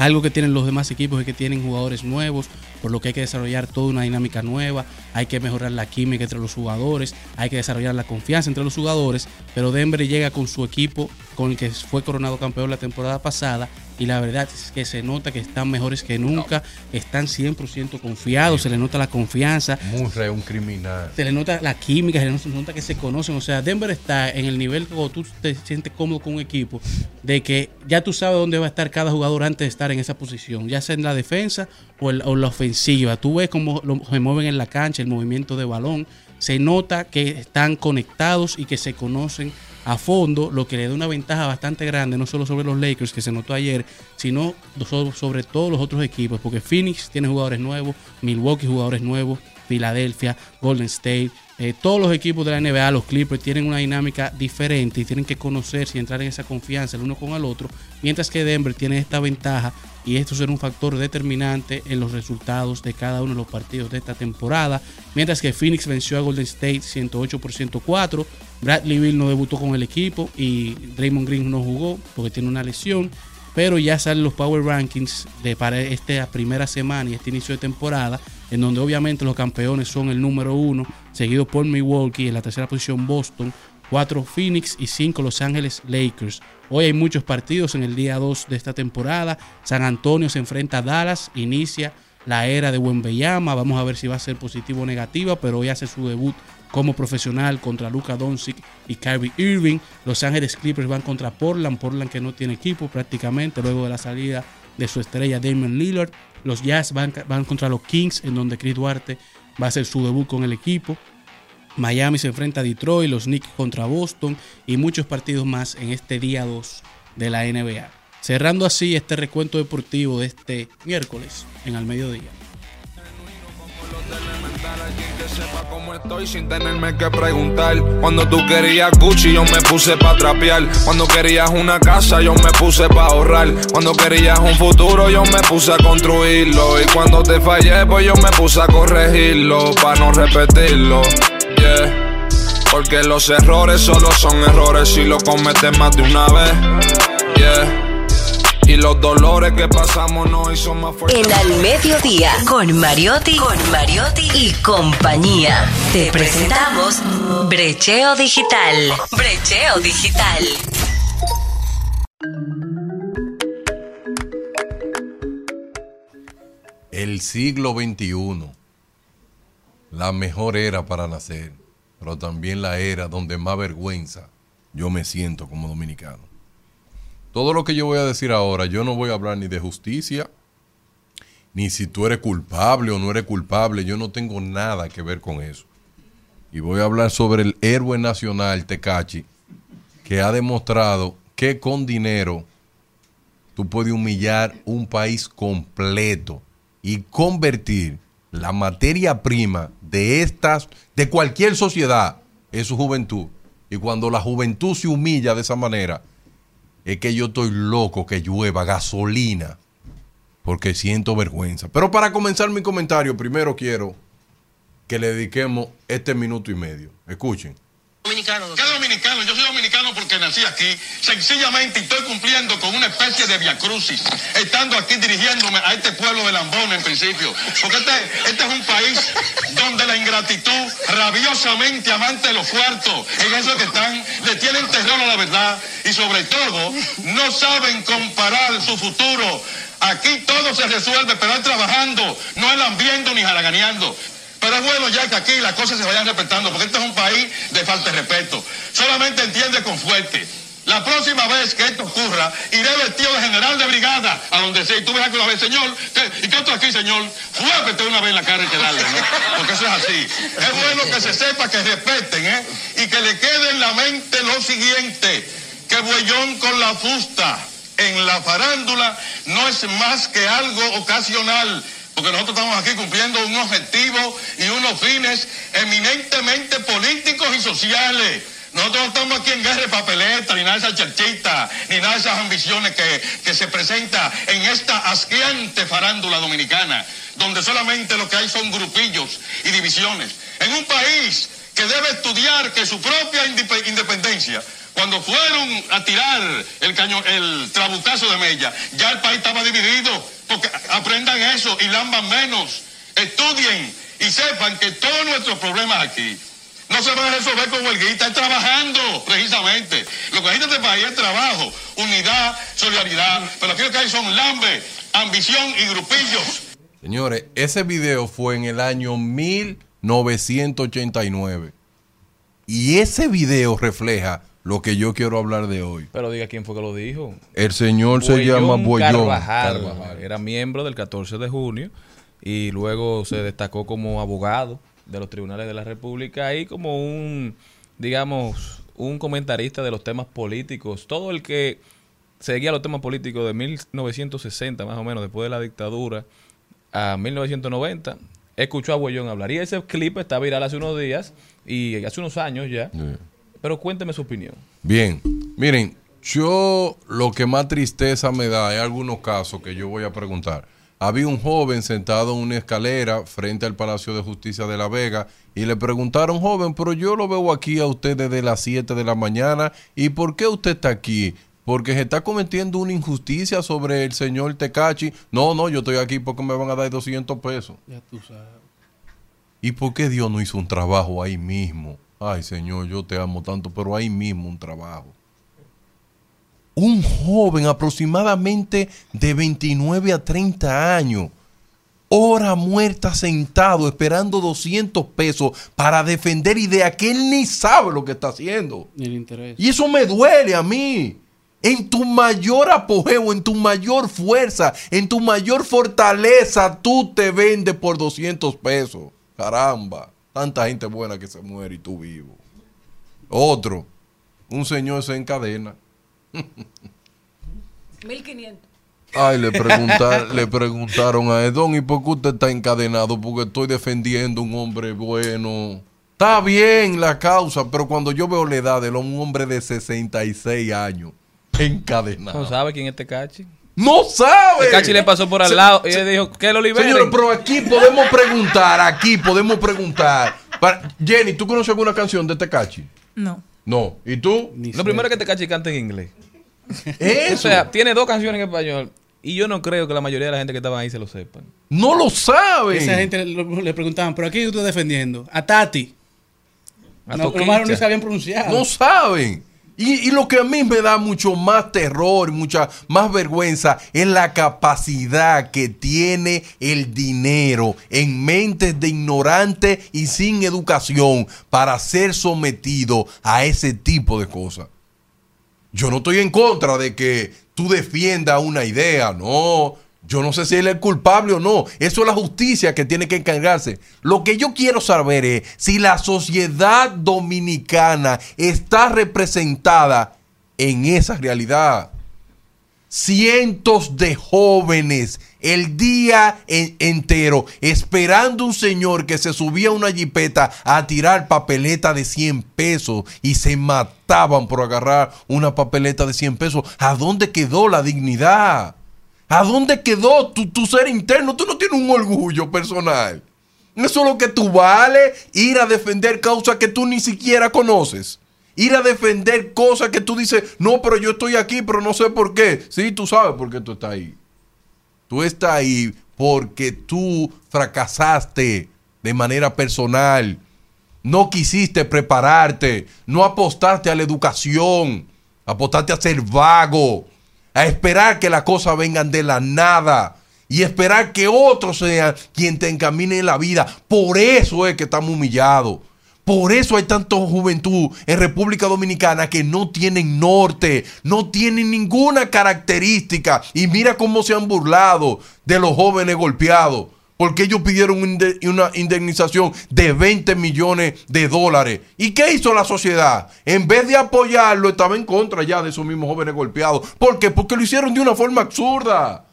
Algo que tienen los demás equipos es que tienen jugadores nuevos, por lo que hay que desarrollar toda una dinámica nueva, hay que mejorar la química entre los jugadores, hay que desarrollar la confianza entre los jugadores, pero Denver llega con su equipo con el que fue coronado campeón la temporada pasada y la verdad es que se nota que están mejores que nunca, están 100% confiados, se le nota la confianza, Murray, un criminal. se le nota la química, se le nota que se conocen. O sea, Denver está en el nivel cuando tú te sientes cómodo con un equipo, de que ya tú sabes dónde va a estar cada jugador antes de estar en esa posición, ya sea en la defensa o la ofensiva. Tú ves cómo se mueven en la cancha, el movimiento de balón. Se nota que están conectados y que se conocen a fondo, lo que le da una ventaja bastante grande, no solo sobre los Lakers, que se notó ayer, sino so- sobre todos los otros equipos, porque Phoenix tiene jugadores nuevos, Milwaukee jugadores nuevos, Filadelfia, Golden State, eh, todos los equipos de la NBA, los Clippers, tienen una dinámica diferente y tienen que conocerse y entrar en esa confianza el uno con el otro, mientras que Denver tiene esta ventaja y esto será un factor determinante en los resultados de cada uno de los partidos de esta temporada, mientras que Phoenix venció a Golden State 108 por 104, Bradley Bill no debutó con el equipo y Draymond Green no jugó porque tiene una lesión, pero ya salen los Power Rankings de para esta primera semana y este inicio de temporada, en donde obviamente los campeones son el número uno, seguido por Milwaukee, en la tercera posición Boston, 4 Phoenix y 5 Los Ángeles Lakers. Hoy hay muchos partidos en el día 2 de esta temporada. San Antonio se enfrenta a Dallas, inicia la era de Wembeyama. Vamos a ver si va a ser positivo o negativa, pero hoy hace su debut como profesional contra Luka Doncic y Kyrie Irving. Los Ángeles Clippers van contra Portland, Portland que no tiene equipo prácticamente luego de la salida de su estrella Damian Lillard. Los Jazz van, van contra los Kings, en donde Chris Duarte va a hacer su debut con el equipo. Miami se enfrenta a Detroit, los Knicks contra Boston y muchos partidos más en este día 2 de la NBA. Cerrando así este recuento deportivo de este miércoles en al mediodía. sepa cómo estoy sin tenerme que preguntar. Cuando tú querías Gucci, yo me puse pa' trapear. Cuando querías una casa, yo me puse pa' ahorrar. Cuando querías un futuro, yo me puse a construirlo. Y cuando te fallé, pues yo me puse a corregirlo. Pa' no repetirlo. Yeah. Porque los errores solo son errores si lo cometes más de una vez. Yeah. Y los dolores que pasamos no hizo más fuertes. En Al Mediodía, con Mariotti, con Mariotti y compañía. Te presentamos Brecheo Digital. Brecheo Digital. El siglo XXI, la mejor era para nacer, pero también la era donde más vergüenza yo me siento como dominicano. Todo lo que yo voy a decir ahora, yo no voy a hablar ni de justicia, ni si tú eres culpable o no eres culpable, yo no tengo nada que ver con eso. Y voy a hablar sobre el héroe nacional Tecachi, que ha demostrado que con dinero tú puedes humillar un país completo y convertir la materia prima de estas, de cualquier sociedad, en su juventud. Y cuando la juventud se humilla de esa manera, es que yo estoy loco que llueva gasolina, porque siento vergüenza. Pero para comenzar mi comentario, primero quiero que le dediquemos este minuto y medio. Escuchen. Dominicano. ¿Qué dominicano? Yo soy dominicano porque nací aquí. Sencillamente estoy cumpliendo con una especie de viacrucis, estando aquí dirigiéndome a este pueblo de Lambón en principio. Porque este, este es un país donde la ingratitud, rabiosamente amante de los cuartos, en eso que están, le tienen terror a la verdad y sobre todo no saben comparar su futuro. Aquí todo se resuelve, pero trabajando, no es lambiendo ni jaraganeando. Pero es bueno ya que aquí las cosas se vayan respetando, porque este es un país de falta de respeto. Solamente entiende con fuerte. La próxima vez que esto ocurra, iré vestido de general de brigada a donde sea. Y tú verás que una vez, señor, ¿qué- ¿y qué otro aquí, señor? Fuépete una vez en la cara y que darle, ¿no? Porque eso es así. Es bueno que se sepa que respeten, ¿eh? Y que le quede en la mente lo siguiente, que Buellón con la fusta en la farándula no es más que algo ocasional, porque nosotros estamos aquí cumpliendo un objetivo y unos fines eminentemente políticos y sociales. Nosotros no estamos aquí en guerra de papeleta, ni nada de esas charchitas, ni nada de esas ambiciones que, que se presenta en esta asqueante farándula dominicana, donde solamente lo que hay son grupillos y divisiones. En un país que debe estudiar que su propia independencia cuando fueron a tirar el cañón, el trabucazo de Mella, ya el país estaba dividido. Porque aprendan eso y lamban menos. Estudien y sepan que todos nuestros problemas aquí no se van a resolver con huelguita, es trabajando precisamente. Lo que necesita este país es trabajo, unidad, solidaridad. Pero aquí lo que hay son lambe, ambición y grupillos. Señores, ese video fue en el año 1989. Y ese video refleja lo que yo quiero hablar de hoy. Pero diga quién fue que lo dijo. El señor se llama Boyón. Carvajal. Carvajal. Era miembro del 14 de junio y luego se destacó como abogado de los tribunales de la República y como un, digamos, un comentarista de los temas políticos. Todo el que seguía los temas políticos de 1960 más o menos, después de la dictadura, a 1990, escuchó a Boyón hablar. Y ese clip está viral hace unos días y hace unos años ya. Pero cuénteme su opinión. Bien, miren, yo lo que más tristeza me da, hay algunos casos que yo voy a preguntar. Había un joven sentado en una escalera frente al Palacio de Justicia de La Vega y le preguntaron, joven, pero yo lo veo aquí a usted desde las 7 de la mañana y ¿por qué usted está aquí? Porque se está cometiendo una injusticia sobre el señor Tecachi. No, no, yo estoy aquí porque me van a dar 200 pesos. Ya tú sabes. ¿Y por qué Dios no hizo un trabajo ahí mismo? Ay, Señor, yo te amo tanto, pero ahí mismo un trabajo. Un joven aproximadamente de 29 a 30 años, hora muerta sentado esperando 200 pesos para defender ideas que él ni sabe lo que está haciendo. El interés. Y eso me duele a mí. En tu mayor apogeo, en tu mayor fuerza, en tu mayor fortaleza, tú te vendes por 200 pesos. Caramba, tanta gente buena que se muere y tú vivo. Otro, un señor se encadena. (laughs) 1500. Ay, le, preguntar- le preguntaron a Edón, ¿y por qué usted está encadenado? Porque estoy defendiendo un hombre bueno. Está bien la causa, pero cuando yo veo la edad de un hombre de 66 años encadenado. ¿No sabe quién es Tecachi? ¡No sabe! Tecachi le pasó por al Se- lado y se- le dijo que lo liberen. Señor, pero aquí podemos preguntar, aquí podemos preguntar. Para- Jenny, ¿tú conoces alguna canción de Tecachi? No. No. ¿Y tú? Lo primero es que Tecachi canta en inglés. Eso. O sea, tiene dos canciones en español. Y yo no creo que la mayoría de la gente que estaba ahí se lo sepan. No lo saben. Esa gente le, le preguntaban, ¿pero a quién usted defendiendo? A Tati. A no, nomás no sabían pronunciar. No saben. Y, lo que a mí me da mucho más terror mucha más vergüenza es la capacidad que tiene el dinero en mentes de ignorantes y sin educación para ser sometido a ese tipo de cosas. Yo no estoy en contra de que tú defiendas una idea, no. Yo no sé si él es culpable o no. Eso es la justicia que tiene que encargarse. Lo que yo quiero saber es si la sociedad dominicana está representada en esa realidad. Cientos de jóvenes el día en- entero esperando un señor que se subía a una jipeta a tirar papeleta de 100 pesos y se mataban por agarrar una papeleta de 100 pesos. ¿A dónde quedó la dignidad? ¿A dónde quedó tu, tu ser interno? Tú no tienes un orgullo personal. Eso es lo que tú vale, ir a defender causas que tú ni siquiera conoces. Ir a defender cosas que tú dices, no, pero yo estoy aquí, pero no sé por qué. Sí, tú sabes por qué tú estás ahí. Tú estás ahí porque tú fracasaste de manera personal. No quisiste prepararte. No apostaste a la educación. Apostaste a ser vago. A esperar que las cosas vengan de la nada. Y esperar que otros sean quien te encamine en la vida. Por eso es que estamos humillados. Por eso hay tanta juventud en República Dominicana que no tienen norte, no tienen ninguna característica. Y mira cómo se han burlado de los jóvenes golpeados. Porque ellos pidieron una indemnización de 20 millones de dólares. ¿Y qué hizo la sociedad? En vez de apoyarlo, estaba en contra ya de esos mismos jóvenes golpeados. ¿Por qué? Porque lo hicieron de una forma absurda.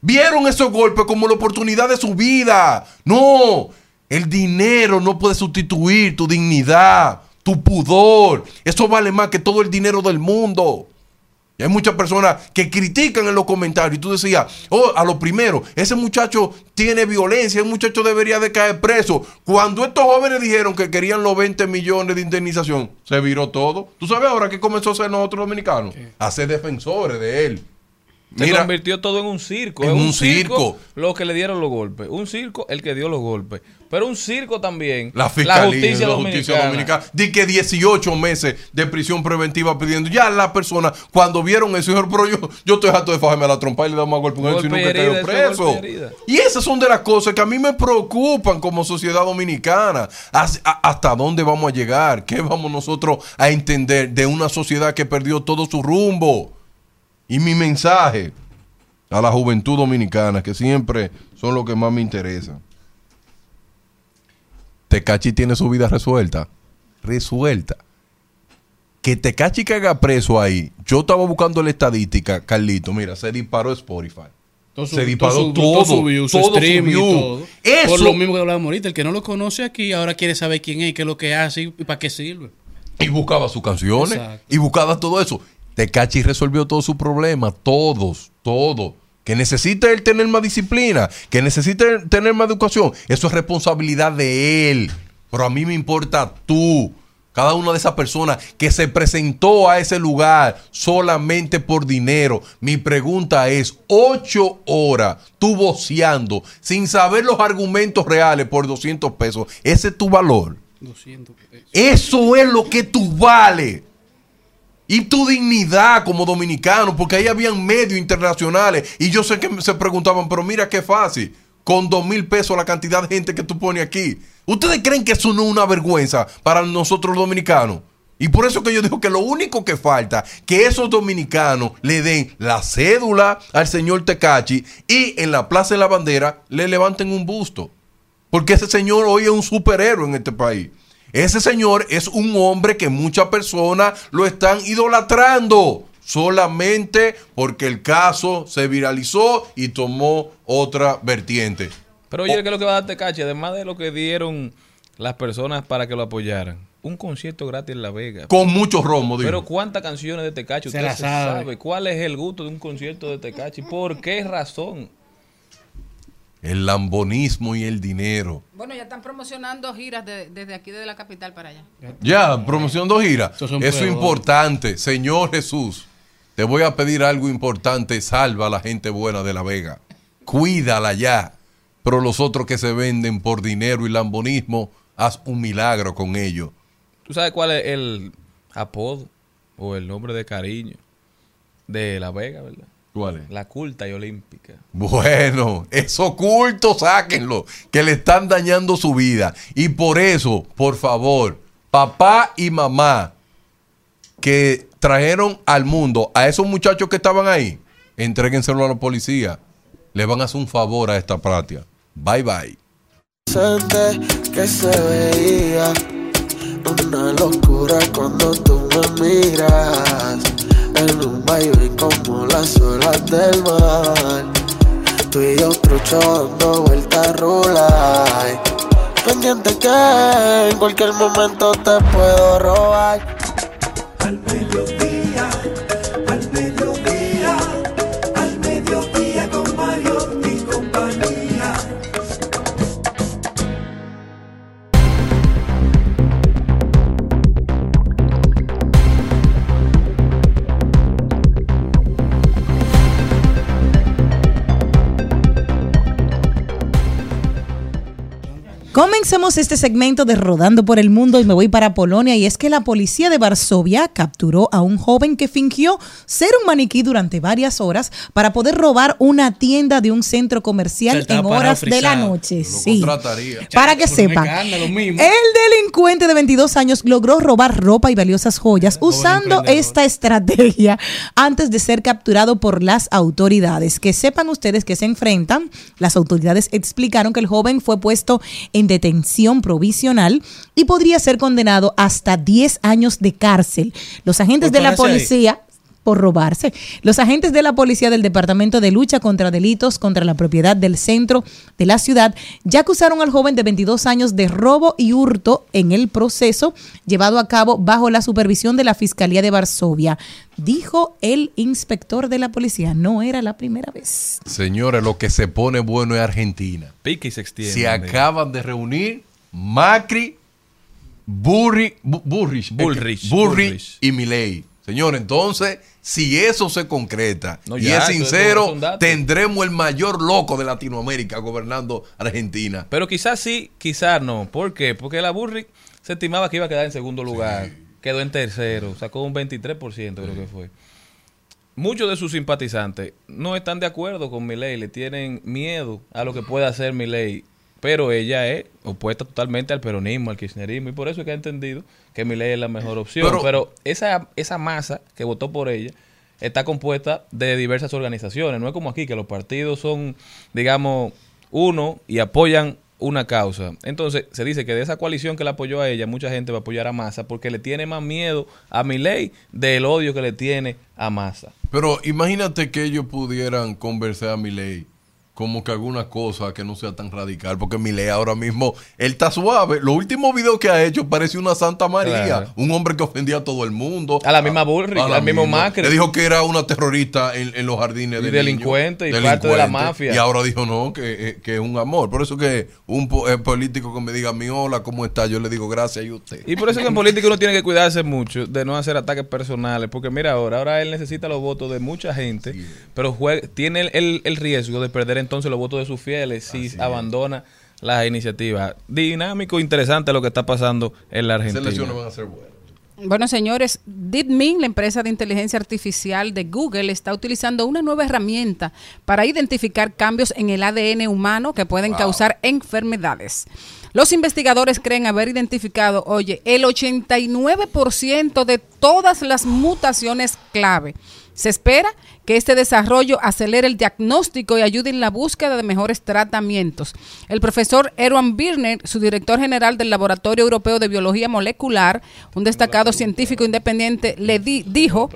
Vieron esos golpes como la oportunidad de su vida. No, el dinero no puede sustituir tu dignidad, tu pudor. Eso vale más que todo el dinero del mundo. Y hay muchas personas que critican en los comentarios. Y tú decías, oh, a lo primero, ese muchacho tiene violencia, ese muchacho debería de caer preso. Cuando estos jóvenes dijeron que querían los 20 millones de indemnización, se viró todo. ¿Tú sabes ahora qué comenzó a hacer nosotros dominicanos? A ser defensores de él. Se Mira, convirtió todo en un circo. En un circo. Los que le dieron los golpes. Un circo, el que dio los golpes. Pero un circo también. La fiscalía, justicia, la dominicana. justicia dominicana. Di que 18 meses de prisión preventiva pidiendo. Ya la persona, cuando vieron eso, dijeron, pero yo, yo estoy harto de fajarme a la trompa y le damos a golpe sino y que herida, preso. y esas son de las cosas que a mí me preocupan como sociedad dominicana. ¿Hasta dónde vamos a llegar? ¿Qué vamos nosotros a entender de una sociedad que perdió todo su rumbo? Y mi mensaje a la juventud dominicana, que siempre son los que más me interesan. Tecachi tiene su vida resuelta. Resuelta. Que Tecachi caiga preso ahí. Yo estaba buscando la estadística, Carlito. Mira, se disparó Spotify. Todo se disparó todo todo. todo su view, su todo streaming y todo. Eso. Por lo mismo que hablábamos ahorita, el que no lo conoce aquí ahora quiere saber quién es, qué es lo que hace y para qué sirve. Y buscaba sus canciones. Exacto. Y buscaba todo eso. Tecachi resolvió todos sus problemas. Todos, todos. Que necesita él tener más disciplina. Que necesita él tener más educación. Eso es responsabilidad de él. Pero a mí me importa tú. Cada una de esas personas que se presentó a ese lugar solamente por dinero. Mi pregunta es, ocho horas tú voceando sin saber los argumentos reales por 200 pesos. ¿Ese es tu valor? 200 pesos. Eso es lo que tú vale. Y tu dignidad como dominicano, porque ahí habían medios internacionales. Y yo sé que se preguntaban, pero mira qué fácil. Con dos mil pesos la cantidad de gente que tú pones aquí. ¿Ustedes creen que eso no es una vergüenza para nosotros dominicanos? Y por eso que yo digo que lo único que falta, que esos dominicanos le den la cédula al señor Tecachi y en la Plaza de la Bandera le levanten un busto. Porque ese señor hoy es un superhéroe en este país. Ese señor es un hombre que muchas personas lo están idolatrando solamente porque el caso se viralizó y tomó otra vertiente. Pero oye, ¿qué es lo que va a dar Tecachi? Además de lo que dieron las personas para que lo apoyaran. Un concierto gratis en La Vega. Con mucho romo, digo. Pero ¿cuántas canciones de Tecachi usted se sabe. sabe? ¿Cuál es el gusto de un concierto de Tecachi? ¿Por qué razón? El lambonismo y el dinero. Bueno, ya están promocionando giras de- desde aquí, desde la capital para allá. Ya, promoción dos giras. Eso es pruebas. importante. Señor Jesús, te voy a pedir algo importante. Salva a la gente buena de La Vega. Cuídala ya. Pero los otros que se venden por dinero y lambonismo, haz un milagro con ellos. ¿Tú sabes cuál es el apodo o el nombre de cariño de La Vega, verdad? ¿Cuál es? La culta y olímpica. Bueno, esos cultos, sáquenlo, que le están dañando su vida. Y por eso, por favor, papá y mamá que trajeron al mundo a esos muchachos que estaban ahí, entréguenselo a la policía. Le van a hacer un favor a esta patria. Bye bye. Sente que se veía una locura cuando tú me miras en un baile como las olas del mar. Tú y yo trucho dando vueltas rulay. Pendiente que en cualquier momento te puedo robar. Al Comencemos este segmento de Rodando por el Mundo y me voy para Polonia y es que la policía de Varsovia capturó a un joven que fingió ser un maniquí durante varias horas para poder robar una tienda de un centro comercial en horas de la noche. Lo Sí. Para que sepan, el delincuente de 22 años logró robar ropa y valiosas joyas usando esta estrategia antes de ser capturado por las autoridades. Que sepan ustedes que se enfrentan. Las autoridades explicaron que el joven fue puesto en detención provisional y podría ser condenado hasta 10 años de cárcel. Los agentes ¿Por de la ahí? Por robarse. Los agentes de la policía del Departamento de Lucha contra Delitos contra la Propiedad del centro de la ciudad ya acusaron al joven de 22 años de robo y hurto en el proceso llevado a cabo bajo la supervisión de la Fiscalía de Varsovia. Dijo el inspector de la policía, no era la primera vez. Señores, lo que se pone bueno es Argentina. Pique y se extiende. Se acaban de reunir Macri, Burri, Bu- Burrich, Bullrich, Burrich Bullrich. y Milei. Señor, entonces, si eso se concreta No, y es sincero, tendremos el mayor loco de Latinoamérica gobernando Argentina. Pero quizás sí, quizás no. ¿Por qué? Porque la Burri se estimaba que iba a quedar en segundo lugar. Quedó en tercero. Sacó un 23%, creo que fue. Muchos de sus simpatizantes no están de acuerdo con Milei, le tienen miedo a lo que pueda hacer Milei, pero ella es opuesta totalmente al peronismo, al kirchnerismo, y por eso es que ha entendido que Milei es la mejor opción. Pero- Pero, esa, esa masa que votó por ella está compuesta de diversas organizaciones, no es como aquí que los partidos son, digamos, uno y apoyan una causa. Entonces, se dice que de esa coalición que la apoyó a ella, mucha gente va a apoyar a Massa porque le tiene más miedo a Milei del odio que le tiene a Massa. Pero imagínate que ellos pudieran conversar a Milei como que alguna cosa que no sea tan radical, porque Milei ahora mismo, él está suave. Los últimos videos que ha hecho parece una Santa María, Claro. un hombre que ofendía a todo el mundo. A la misma Bullrich, a la al mismo. Macri. Le dijo que era una terrorista en, en los jardines Y de delincuente, y parte de la delincuente, mafia. Y ahora dijo no, que, eh, que es un amor. Por eso que un eh, político que me diga mi hola, ¿cómo está? Yo le digo gracias y usted. Y por eso que en política uno tiene que cuidarse mucho de no hacer ataques personales, porque mira ahora, ahora él necesita los votos de mucha gente, pero jue- tiene el, el- el riesgo de perder entonces los votos de sus fieles si abandona las iniciativas. Dinámico, interesante lo que está pasando en la Argentina. elecciones van a ser buenas. Bueno, señores, DeepMind, la empresa de inteligencia artificial de Google, está utilizando una nueva herramienta para identificar cambios en el ADN humano que pueden causar enfermedades. Los investigadores creen haber identificado, oye, el 89% de todas las mutaciones clave. Se espera que este desarrollo acelere el diagnóstico y ayude en la búsqueda de mejores tratamientos. El profesor Erwan Birner, su director general del Laboratorio Europeo de Biología Molecular, un destacado científico independiente, le di- dijo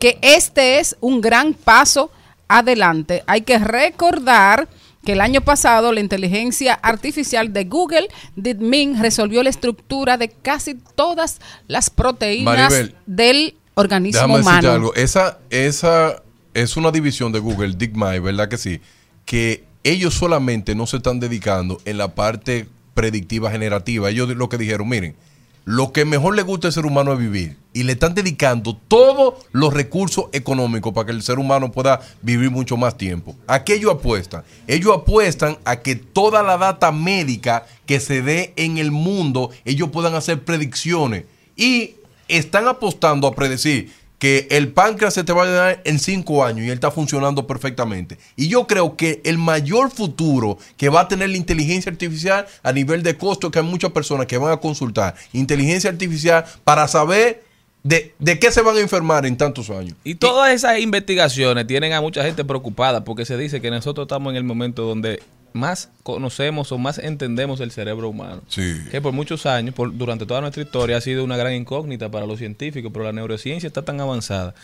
que este es un gran paso adelante. Hay que recordar que el año pasado la inteligencia artificial de Google, DeepMind, resolvió la estructura de casi todas las proteínas Maribel, del organismo Déjame decirte humano. algo. Esa, esa es una división de Google, DeepMind, ¿verdad que sí? Que ellos solamente no se están dedicando en la parte predictiva generativa. Ellos lo que dijeron, miren, lo que mejor le gusta al ser humano es vivir. Y le están dedicando todos los recursos económicos para que el ser humano pueda vivir mucho más tiempo. ¿A qué ellos apuestan? Ellos apuestan a que toda la data médica que se dé en el mundo, ellos puedan hacer predicciones. Y están apostando a predecir que el páncreas se te va a dar en cinco años y él está funcionando perfectamente. Y yo creo que el mayor futuro que va a tener la inteligencia artificial a nivel de costo, que hay muchas personas que van a consultar inteligencia artificial para saber de, de qué se van a enfermar en tantos años. Y todas esas investigaciones tienen a mucha gente preocupada porque se dice que nosotros estamos en el momento donde más conocemos o más entendemos el cerebro humano. Sí. Que por muchos años, por- durante toda nuestra historia, ha sido una gran incógnita para los científicos, pero la neurociencia está tan avanzada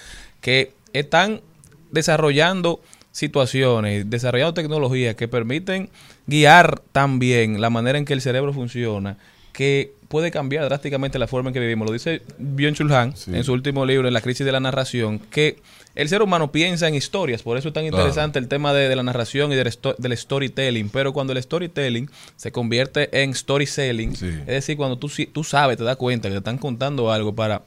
que están desarrollando situaciones, desarrollando tecnologías que permiten guiar también la manera en que el cerebro funciona, que puede cambiar drásticamente la forma en que vivimos. Lo dice Byung-Chul Han en su último libro, En la crisis de la narración, que el ser humano piensa en historias, por eso es tan Claro. interesante el tema de, de la narración y del, sto- del storytelling, pero cuando el storytelling se convierte en story selling, es decir, cuando tú, tú sabes, te das cuenta que te están contando algo para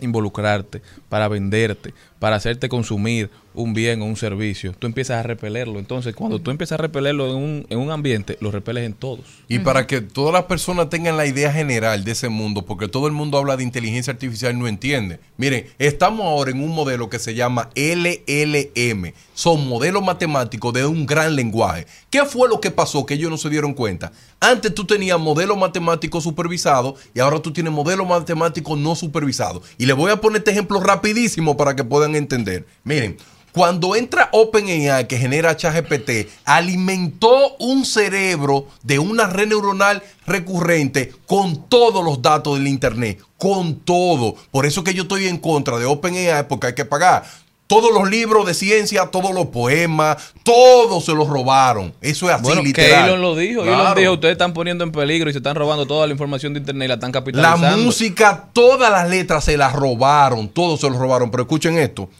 involucrarte, para venderte, para hacerte consumir un bien o un servicio, tú empiezas a repelerlo. Entonces, cuando tú empiezas a repelerlo en un, en un ambiente, lo repeles en todos. Y para que todas las personas tengan la idea general de ese mundo, porque todo el mundo habla de inteligencia artificial y no entiende. Miren, estamos ahora en un modelo que se llama LLM. Son modelos matemáticos de un gran lenguaje. ¿Qué fue lo que pasó que ellos no se dieron cuenta? Antes tú tenías modelos matemáticos supervisados y ahora tú tienes modelos matemáticos no supervisados. Y les voy a poner este ejemplo rapidísimo para que puedan entender. Miren, cuando entra OpenAI que genera ChatGPT, alimentó un cerebro de una red neuronal recurrente con todos los datos del Internet, con todo. Por eso que yo estoy en contra de OpenAI porque hay que pagar. Todos los libros de ciencia, todos los poemas, todos se los robaron. Eso es así, Bueno, que literal. Elon lo dijo. Elon dijo, ustedes están poniendo en peligro y se están robando toda la información de Internet y la están La capitalizando. música, todas las letras se las robaron, todos se los robaron. Pero escuchen esto.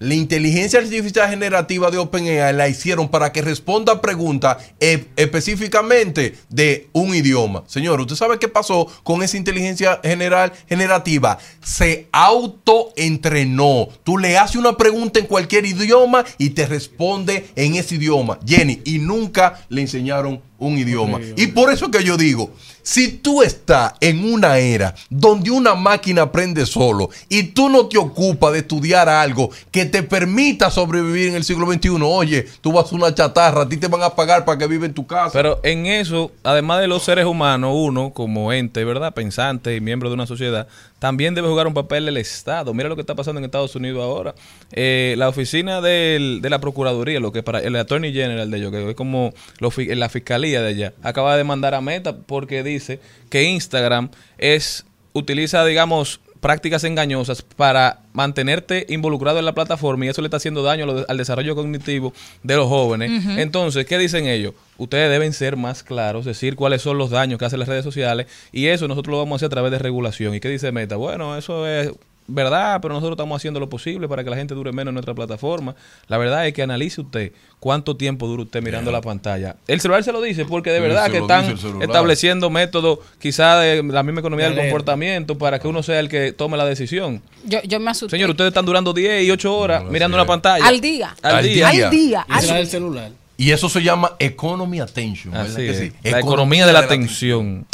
La inteligencia artificial generativa de OpenAI la hicieron para que responda preguntas e- específicamente de un idioma. Señor, ¿usted sabe qué pasó con esa inteligencia general generativa? Se autoentrenó. Tú le haces una pregunta en cualquier idioma y te responde en ese idioma. Jenny, y nunca le enseñaron un idioma. Y por eso que yo digo, si tú estás en una era donde una máquina aprende solo y tú no te ocupas de estudiar algo que te permita sobrevivir en el siglo XXI, oye, tú vas a una chatarra, a ti te van a pagar para que vive en tu casa. Pero en eso, además de los seres humanos, uno como ente, ¿verdad? Pensante y miembro de una sociedad, también debe jugar un papel el Estado. Mira lo que está pasando en Estados Unidos ahora. Eh, la oficina de la Procuraduría, lo que para el Attorney General de ellos, que es como lo la fiscalía de allá, acaba de demandar a Meta porque dice que Instagram es utiliza, digamos, prácticas engañosas para mantenerte involucrado en la plataforma y eso le está haciendo daño al desarrollo cognitivo de los jóvenes. Entonces, ¿qué dicen ellos? Ustedes deben ser más claros, decir cuáles son los daños que hacen las redes sociales y eso nosotros lo vamos a hacer a través de regulación. ¿Y qué dice Meta? Bueno, eso es verdad, pero nosotros estamos haciendo lo posible para que la gente dure menos en nuestra plataforma. La verdad es que analice usted cuánto tiempo dura usted mirando la pantalla. El celular se lo dice porque de Sí, verdad que están estableciendo métodos quizá de la misma economía del comportamiento para que uno sea el que tome la decisión. Yo, yo me asusté. Señor, ustedes están durando 10 y 8 horas mirando una pantalla. Al día. Al, Al día. día. Al día. Al- el celular. Y eso se llama economy attention. ¿verdad Así que sí? La economía de la atención.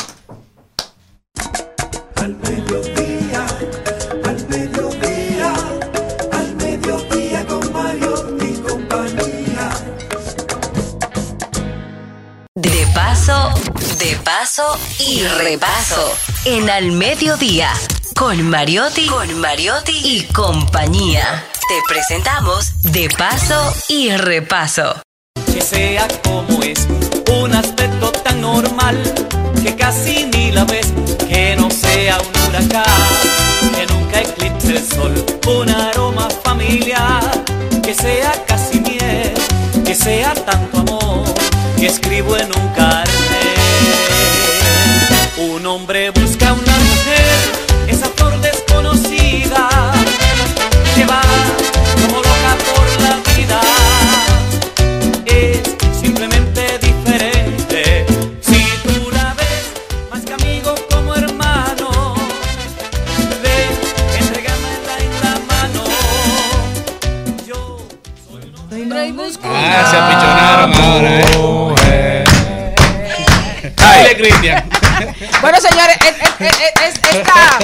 Paso y repaso. En Al Mediodía, con Mariotti, con Mariotti y compañía. Te presentamos De Paso y Repaso. que sea como es, un aspecto tan normal que casi ni la ves, que no sea un huracán, que nunca eclipse el sol, un aroma familiar, que sea casi miel, que sea tanto amor, que escribo en un carnet. Un hombre busca una mujer, esa flor desconocida, que va como loca por la vida es simplemente diferente. Si tú la ves más que amigo como hermano, ven, entregármela en la mano. Ah, se apichonaron ahora, ¿eh? Dale, Cristian. Bueno, señores, es- es- es- es- esta,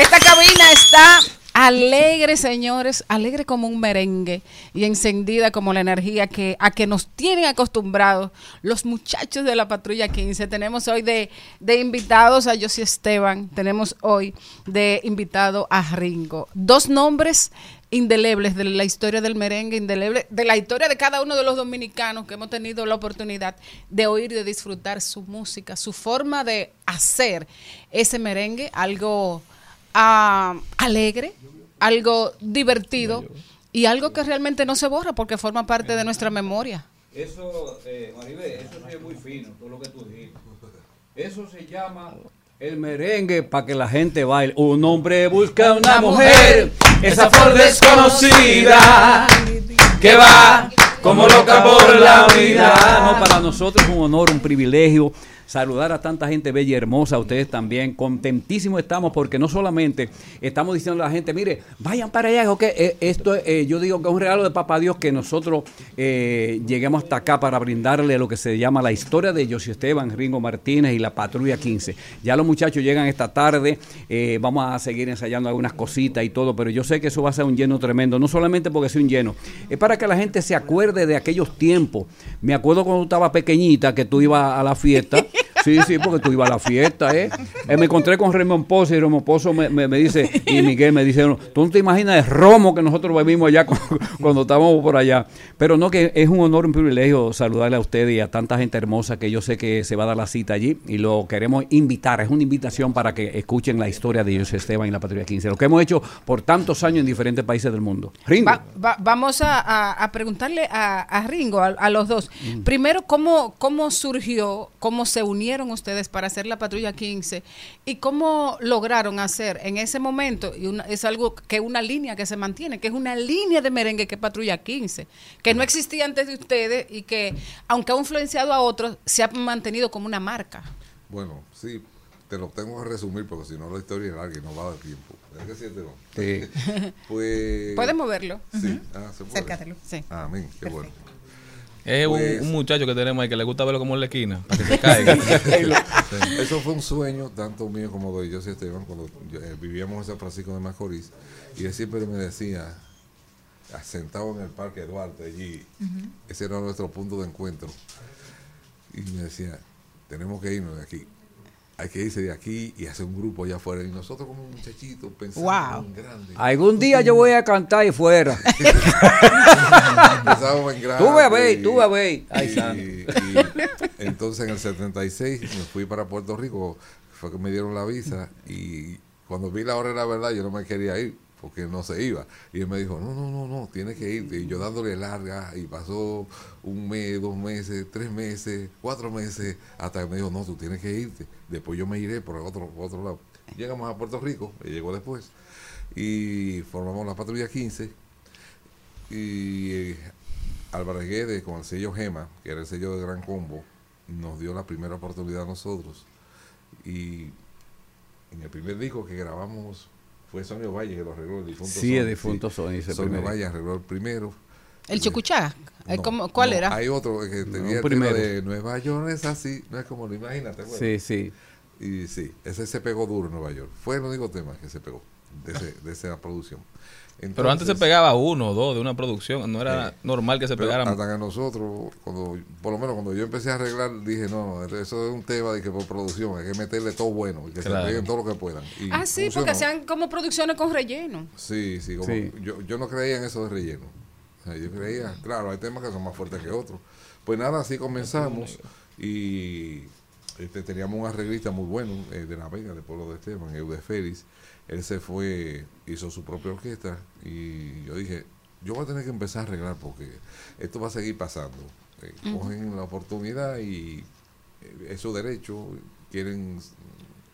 esta cabina está alegre, señores, alegre como un merengue y encendida como la energía que a que nos tienen acostumbrados los muchachos de la patrulla 15. Tenemos hoy de, de invitados a Josie Esteban, tenemos hoy de invitado a Ringo. Dos nombres indelebles de la historia del merengue, indeleble de la historia de cada uno de los dominicanos que hemos tenido la oportunidad de oír de disfrutar su música, su forma de hacer ese merengue, algo ah, alegre, algo divertido y algo que realmente no se borra porque forma parte de nuestra memoria. Eso, eh, Maribel, eso sí es muy fino, todo lo que tú dijiste. Eso se llama el merengue para que la gente baile. Un hombre busca una mujer, esa flor desconocida, que va como loca por la vida. No, para nosotros es un honor, un privilegio saludar a tanta gente bella y hermosa, ustedes también. Contentísimos estamos porque no solamente estamos diciendo a la gente, mire, vayan para allá, que eh, esto eh, yo digo que es un regalo de Papá Dios que nosotros eh, lleguemos hasta acá para brindarle lo que se llama la historia de José Esteban, Ringo Martínez y la Patrulla 15. Ya los muchachos llegan esta tarde, vamos a seguir ensayando algunas cositas y todo, pero yo sé que eso va a ser un lleno tremendo, no solamente porque sea un lleno, es para que la gente se acuerde de aquellos tiempos. Me acuerdo cuando tú estabas pequeñita que tú ibas a la fiesta. (laughs) Sí, sí, porque tú ibas a la fiesta, ¿eh? Eh, me encontré con Raymond Pozo y Raymond Pozo me, me- me dice, y Miguel me dice, tú no te imaginas el romo que nosotros bebimos allá cu- cuando estábamos por allá. Pero no, que es un honor, un privilegio saludarle a ustedes y a tanta gente hermosa que yo sé que se va a dar la cita allí y lo queremos invitar. Es una invitación para que escuchen la historia de José Esteban y la Patrulla 15, lo que hemos hecho por tantos años en diferentes países del mundo. Ringo. Va- va- vamos a, a- a preguntarle a, a Ringo, a, los dos. Primero, ¿cómo, ¿cómo surgió, cómo se unieron ustedes para hacer la Patrulla 15 y cómo lograron hacer en ese momento, y una- es algo que una línea que se mantiene, que es una línea de merengue que es Patrulla 15, que no existía antes de ustedes y que, aunque ha influenciado a otros, se ha mantenido como una marca? Bueno, sí, te lo tengo que resumir porque si no la historia es larga y no va a dar tiempo. ¿Es que sí, Esteban? Sí. (laughs) pues... ¿Puedes moverlo? Sí. Ujú. Ah, ¿se puede? Acércatelo. Sí. Amén, qué bueno. Es un- Pues- un, muchacho que tenemos ahí que le gusta verlo como en la esquina, para que se (laughs) caiga. Eso fue un sueño, tanto mío como de José Esteban, cuando yo, eh, vivíamos en San Francisco de Macorís, y él siempre me decía, sentado en el Parque Duarte, allí, ese era nuestro punto de encuentro, y me decía, tenemos que irnos de aquí. Hay que irse de aquí y hacer un grupo allá afuera. Y nosotros como muchachitos pensando Wow. en grande. Algún día yo voy a cantar y fuera. (laughs) Pensábamos en grande Tú ve a ver, y- tú ve a ver. Ay, y- santo. y (laughs) entonces en el 76 me fui para Puerto Rico, fue que me dieron la visa y cuando vi la hora de la verdad yo no me quería ir porque no se iba. Y él me dijo, no, no, no, no, tienes que irte. Y yo dándole larga y pasó un mes, dos meses, tres meses, cuatro meses, hasta que me dijo, no, tú tienes que irte. Después yo me iré por otro, por otro lado. Llegamos a Puerto Rico, él llegó después, y formamos la patrulla 15 y eh, con el sello Gema, que era el sello de Gran Combo, nos dio la primera oportunidad a nosotros. Y en el primer disco que grabamos fue Sonio Valle que lo arregló, el difunto Sí, el difunto Sony, Sonio primer Valle arregló el primero. ¿El Chucuchá? ¿El No, cómo- ¿Cuál no, era? Hay otro que tenía un el tema primero. de Nueva York es así, no es como lo imaginas, ¿te acuerdas? Sí, sí. Y sí, ese se pegó duro en Nueva York. Fue el único tema que se pegó. de, ese- de esa producción. Pero antes se pegaba uno o dos de una producción. No era Sí. normal que se pegaran. Hasta que nosotros, cuando, por lo menos cuando yo empecé a arreglar, dije, no, eso es un tema de que por producción hay que meterle todo bueno y que Claro. se peguen todo lo que puedan. Y Ah, sí, funcionó. porque hacían como producciones con relleno. Sí, sí, como- Sí. Yo, yo no creía en eso de relleno. O sea, yo creía, claro, hay temas que son más fuertes que otros. Pues nada, así comenzamos y este, teníamos un arreglista muy bueno eh, de La Vega, de Pueblo de Esteban, Eude Félix. Él se fue, hizo su propia orquesta y yo dije, yo voy a tener que empezar a arreglar porque esto va a seguir pasando. Eh. Cogen la oportunidad y eh, es su derecho, quieren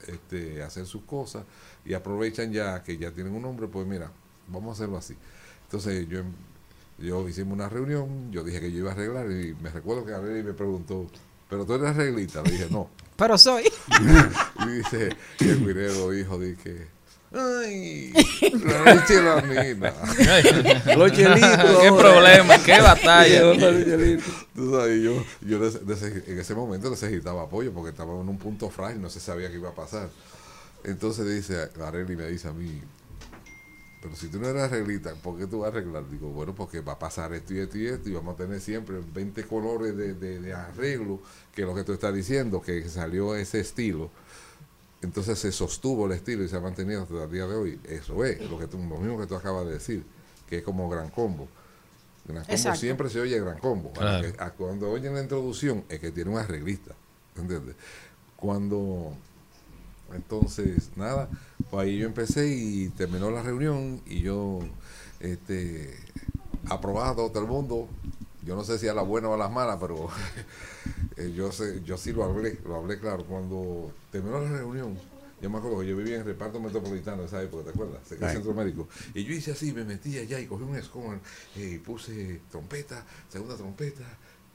este, hacer sus cosas y aprovechan ya que ya tienen un nombre, pues mira, vamos a hacerlo así. Entonces yo, yo hicimos una reunión, yo dije que yo iba a arreglar y me recuerdo que Arely me preguntó, pero tú eres arreglista, le dije no. Pero soy. (laughs) y dice, el guirero hijo, dije, ay, (laughs) la leche y la mina. (laughs) Los chelitos Qué problema, qué batalla. Tú sabes, yo, yo en ese momento necesitaba apoyo porque estaba en un punto frágil, no se sabía qué iba a pasar. Entonces dice, Arely me dice a mí, pero si tú no eres arreglista, ¿por qué tú vas a arreglar? Digo, bueno, porque va a pasar esto y esto y esto y vamos a tener siempre 20 colores de, de- de arreglo, que es lo que tú estás diciendo, que salió ese estilo. Entonces se sostuvo el estilo y se ha mantenido hasta el día de hoy. Eso es, lo, que tú, lo mismo que tú acabas de decir, que es como Gran Combo. Gran Combo Exacto. siempre se oye Gran Combo. Ahora Claro. que- a- cuando oyen la introducción es que tiene un arreglista. ¿Entiendes? Cuando entonces, nada, pues ahí yo empecé y terminó la reunión y yo, este, aprobado todo el mundo. Yo no sé si a la buena o a las malas, pero (laughs) eh, yo sé, yo sí lo hablé, lo hablé claro. Cuando terminó la reunión, yo me acuerdo que yo vivía en el reparto metropolitano en esa época, ¿te acuerdas? Del Right. centro médico. Y yo hice así, me metí allá y cogí un escobar y puse trompeta, segunda trompeta,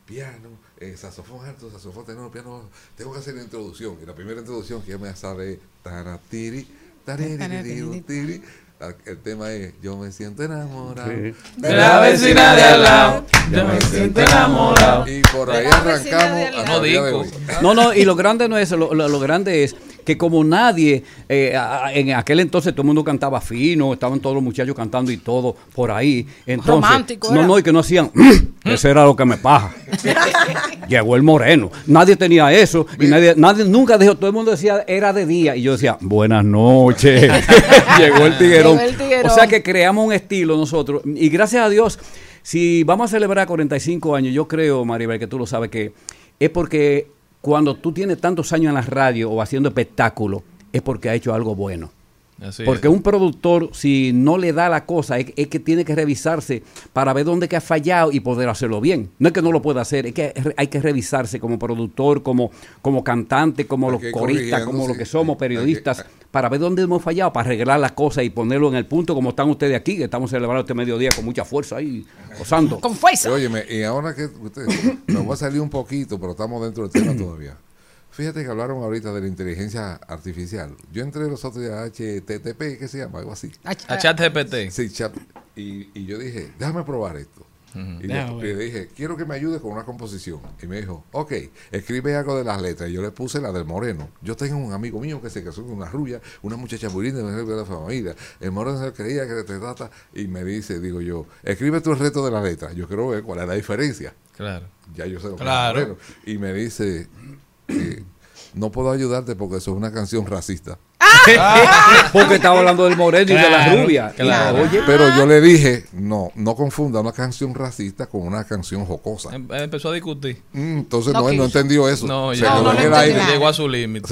piano, eh, saxofón alto, saxofón tenor, piano. Tengo que hacer la introducción. Y la primera introducción que ya me sale taratiri, taririri, El tema es Yo me siento enamorado Sí. De la vecina de al lado, yo me siento enamorado. Y por ahí arrancamos. No, no, y lo grande no es eso, lo, lo- lo grande es que como nadie, eh, en aquel entonces todo el mundo cantaba fino, estaban todos los muchachos cantando y todo por ahí. Entonces, Romántico, no, no, y que no hacían, eso era lo que me paja. (laughs) Llegó el moreno. Nadie tenía eso y nadie, nadie nunca dijo, todo el mundo decía era de día y yo decía, buenas noches. (laughs) Llegó el tiguerón. Llegó el tiguerón. O sea que creamos un estilo nosotros y gracias a Dios, si vamos a celebrar 45 años, yo creo, Maribel, que tú lo sabes que es porque cuando tú tienes tantos años en la radio o haciendo espectáculo, es porque ha hecho algo bueno. Así Porque es. un productor, si no le da la cosa, es, es que tiene que revisarse para ver dónde que ha fallado y poder hacerlo bien. No es que no lo pueda hacer, es que hay que revisarse como productor, como, como cantante, como Hay los coristas, como sí. los que somos periodistas, para ver dónde hemos fallado, para arreglar las cosas y ponerlo en el punto como están ustedes aquí, que estamos celebrando este mediodía con mucha fuerza ahí, gozando. Con fuerza. Óyeme, y ahora que usted, me voy a salir un poquito, pero estamos dentro del tema (clears throat) todavía. Fíjate que hablaron ahorita de la inteligencia artificial. Yo entré los otros días a HTTP, ¿qué se llama? Algo así. A ChatGPT. Sí, chat. Y, y yo dije, déjame probar esto. Y, ver. le dije, quiero que me ayude con una composición. Y me dijo, ok, escribe algo de las letras. Y yo le puse la del moreno. Yo tengo un amigo mío que se casó con una rubia, una muchacha muy linda de la familia. El moreno se creía que te trata. Y me dice, digo yo, escribe tú el resto de las letras. Yo quiero ver cuál es la diferencia. Claro. Ya yo sé lo que es moreno. Y me dice, eh, no puedo ayudarte porque eso es una canción racista. (laughs) Porque estaba hablando del moreno y de la rubia. claro. Y, oye, Pero yo le dije, no, no confunda una canción racista con una canción jocosa. Em- Empezó a discutir. Mm, Entonces No no, él no entendió eso. No, Se llegó- quedó no, en no el entendió. aire. Llegó a su límite.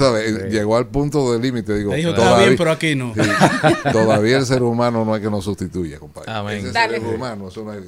Llegó al punto del límite. Digo, dijo, está todavía- bien, pero aquí no. Sí, (laughs) todavía el ser humano no hay que nos sustituya, compadre. Amén. Ese Dale. ser humano, eso no hay-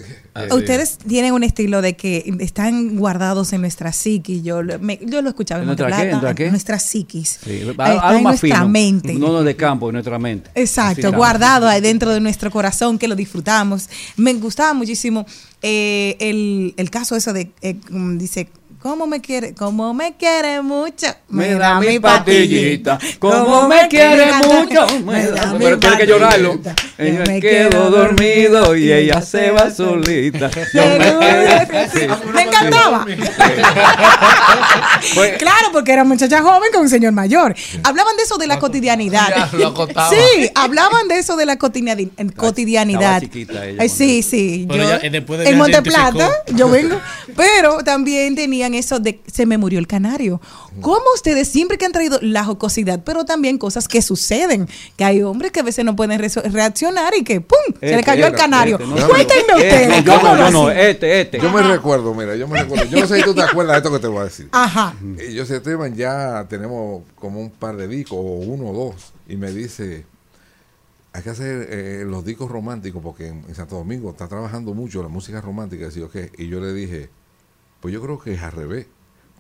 Ustedes tienen un estilo de que están guardados en nuestra psiquis. Yo, lo- me- yo lo escuchaba en ¿En nuestra qué? Monteplata, ¿En nuestra qué? en nuestra psiquis. Sí, algo está más fino. mente. No, no de campo, en nuestra mente. Exacto, Así, guardado ahí dentro de nuestro corazón, que lo disfrutamos. Me gustaba muchísimo eh, el, el caso eso de, eh, dice, ¿cómo me quiere? ¿Cómo me quiere mucho? Me da mi pastillita. Como me quiere mucho. me da- Pero tiene que llorarlo. Yo me quedo dormido y ella se va solita. Yo me Sí, encantaba. claro, porque era muchacha joven con un señor mayor. Hablaban de eso de la cotidianidad. Sí, hablaban de eso de la cotidianidad. Ay, sí, sí. Yo- eh, después de en Monte. Plata, yo vengo. Pero también tenían eso de se me murió el canario. ¿Cómo ustedes siempre que han traído la jocosidad, pero también cosas que suceden? Que hay hombres que a veces no pueden reaccionar y que ¡pum! se le Este, cayó el este, cano. este, no, Cuéntenme no, ustedes. este, ¿cómo yo lo no, no, hacían? este, este. Yo me recuerdo, mira, yo me recuerdo. Yo no sé si tú te acuerdas de esto que te voy a decir. Ajá. Eh, Yo sé, Esteban, ya tenemos como un par de discos, o uno o dos, y me dice, hay que hacer eh, los discos románticos, porque en, en Santo Domingo está trabajando mucho la música romántica, y, ¿qué? y yo le dije, pues yo creo que es al revés.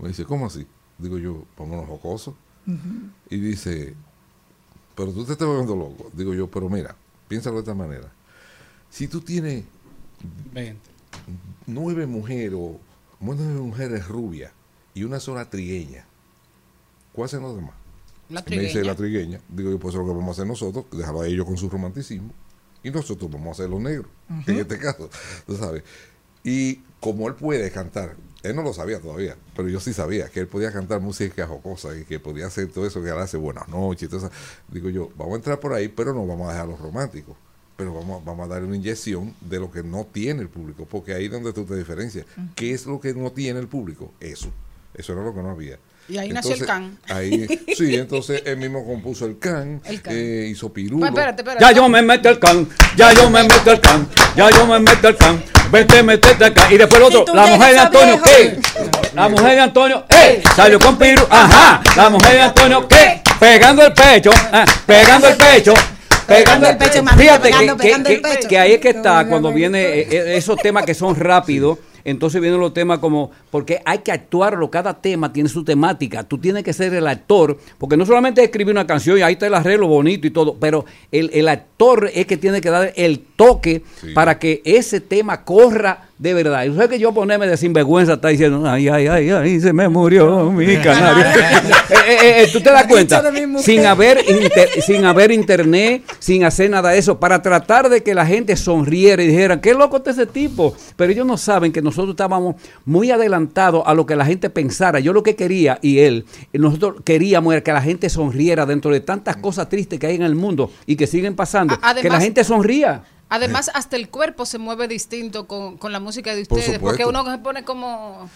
Me dice, ¿cómo así? Digo yo, pongámonos jocosos. Y dice, pero tú te estás volviendo loco. Digo yo, pero mira, piénsalo de esta manera. Si tú tienes nueve mujeres o nueve mujeres rubias y una sola trigueña, ¿cuál hacen los demás? La Me dice trigueña. la trigueña. Digo yo, pues eso es lo que vamos a hacer nosotros, dejarlo a ellos con su romanticismo. Y nosotros vamos a hacer los negros, en este caso, tú sabes. Y como él puede cantar, él no lo sabía todavía, pero yo sí sabía que él podía cantar música jocosa y que podía hacer todo eso que él hace buenas noches y todo eso. Digo yo, vamos a entrar por ahí, pero no vamos a dejar los románticos. Pero vamos, vamos a darle una inyección de lo que no tiene el público, porque ahí es donde tú te diferencias. ¿Qué es lo que no tiene el público? Eso. Eso era lo que no había. Y ahí nació el can. Ahí, (laughs) sí, entonces él mismo compuso el can, El can. eh, hizo pirulo. Pues, espérate, espérate. Ya yo me meto el can, ya yo me meto el can, ya yo me meto el can, vete, metete can. Y después el otro, la mujer de a Antonio. ¿qué? La mujer de Antonio, ¡eh! Salió con piru, ajá. La mujer de Antonio, ¿qué? Pegando el pecho, ah, pegando el pecho. Pegando el pecho, fíjate que- pegando, que, pegando que- el pecho. que ahí es que está cuando viene eh, eh, esos temas que son rápidos. Entonces vienen los temas como, porque hay que actuarlo, cada tema tiene su temática, tú tienes que ser el actor, porque no solamente escribir una canción y ahí está el arreglo bonito y todo, pero el, el actor es que tiene que dar el toque para que ese tema corra de verdad. Y sabes que yo ponerme de sinvergüenza está diciendo, ay, ay, ay, ay, se me murió mi (laughs) canario. (laughs) Eh, eh, eh, ¿Tú te das cuenta? Sin haber, inter- sin haber internet, sin hacer nada de eso, para tratar de que la gente sonriera y dijera, qué loco está ese tipo. Pero ellos no saben que nosotros estábamos muy adelantados a lo que la gente pensara. Yo lo que quería, y él, nosotros queríamos era que la gente sonriera dentro de tantas cosas tristes que hay en el mundo y que siguen pasando. A- que la gente sonría. Además, hasta el cuerpo se mueve distinto con, con la música de Por ustedes, porque uno se pone como...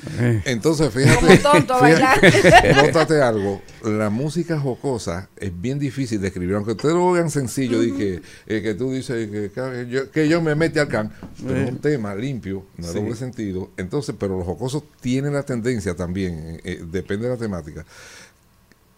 Entonces, fíjate, Como tonto a fíjate, (laughs) nótate algo, la música jocosa es bien difícil de escribir, aunque ustedes lo vean sencillo, di que, eh, que tú dices que, que yo, que yo me mete al can, pero es un tema limpio, no Sí. doble sentido, entonces, pero los jocosos tienen la tendencia también, eh, depende de la temática,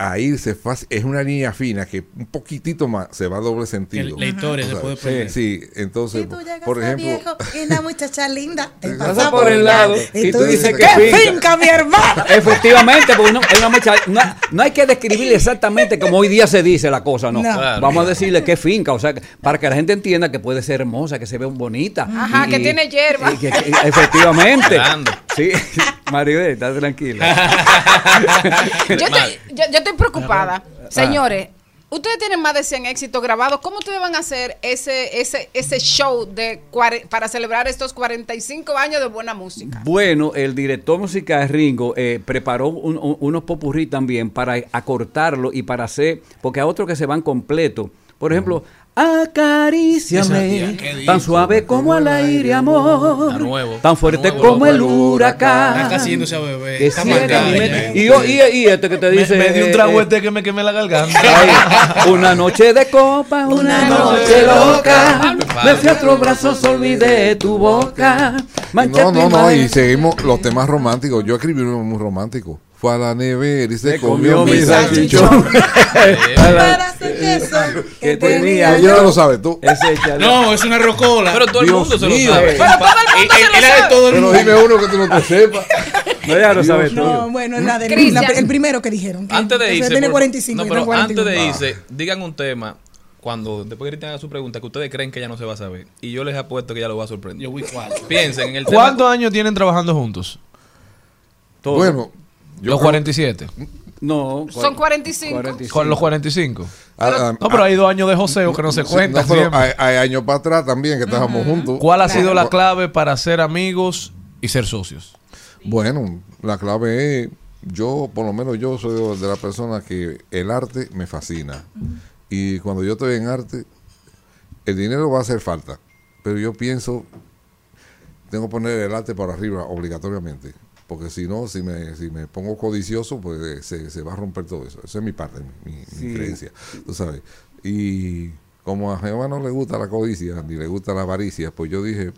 a irse fácil, es una línea fina que un poquitito más se va a doble sentido. la historia O se puede sí, perder. sí, entonces, por a ejemplo, viejo y una muchacha linda (laughs) te Pasa por el lado y tú dices que ¡qué finca! finca, mi hermano! (laughs) Efectivamente, porque no, hay una mucha- no, no hay que describir (laughs) exactamente como hoy día se dice la cosa, no. No. Claro. Vamos a decirle qué finca, o sea, que- para que la gente entienda que puede ser hermosa, que se ve bonita. Ajá, que tiene hierba. y que- que- efectivamente. Grande. Sí, Maribel, está tranquila. (laughs) Yo estoy, yo, yo estoy preocupada. Señores, ustedes tienen más de 100 éxitos grabados. ¿Cómo ustedes van a hacer ese, ese, ese show de cuare- para celebrar estos 45 años de buena música? Bueno, el director musical Ringo eh, preparó un- un- unos popurrí también para acortarlo y para hacer, porque a otros que se van completos. Por ejemplo, qué tan suave como el aire, amor, nuevo, tan fuerte nuevo. como el huracán. Está casi yéndose a Está ya. mente. y, yo- y, y este que te dice... me di un eh, trago eh, este que me quemé la garganta. (laughs) Ay, una noche de copa, una noche loca. Me fui a otros brazos, olvidé tu boca. No, no, no, y seguimos los temas románticos. Yo escribí uno muy romántico. Fue a la nevera y se, Se comió, comió mi salchichón. (laughs) Para hacer eso que tenía Yo no lo sabes tú. No, es una rocola. Pero todo el Dios mundo se lo sabe. Pero todo el mundo Eh, se lo era de sabe. todo el Pero mundo. dime uno que tú no te sepas. No, ya lo sabes tú. No, bueno, la la- el primero que dijeron. que- Antes de irse, tiene por- 45. no, pero antes 41. de irse, digan un tema cuando después que Cristian haga su pregunta que ustedes creen que ella no se va a saber y yo les apuesto que ella lo va a sorprender. Yo voy cuatro. Piensen en el tema. ¿Cuántos años tienen trabajando juntos? Todo. Bueno, yo Los creo- 47. No, Son 45. Con los 45. Ah, ah, no, pero hay dos años de joseo que no se Sí, cuentan. no, pero hay, hay años para atrás también que estábamos juntos. ¿Cuál ha sido la clave para ser amigos y ser socios? Bueno, la clave es, yo, por lo menos yo soy de- de la persona que el arte me fascina. Y cuando yo estoy en arte, el dinero va a hacer falta. Pero yo pienso, tengo que poner el arte para arriba obligatoriamente. Porque si no, si me, si me pongo codicioso, pues eh, se, se va a romper todo eso. Esa es mi parte, mi, mi- mi Sí. creencia. Tú sabes. Y como a Jehová no le gusta la codicia, ni le gusta la avaricia, pues yo dije,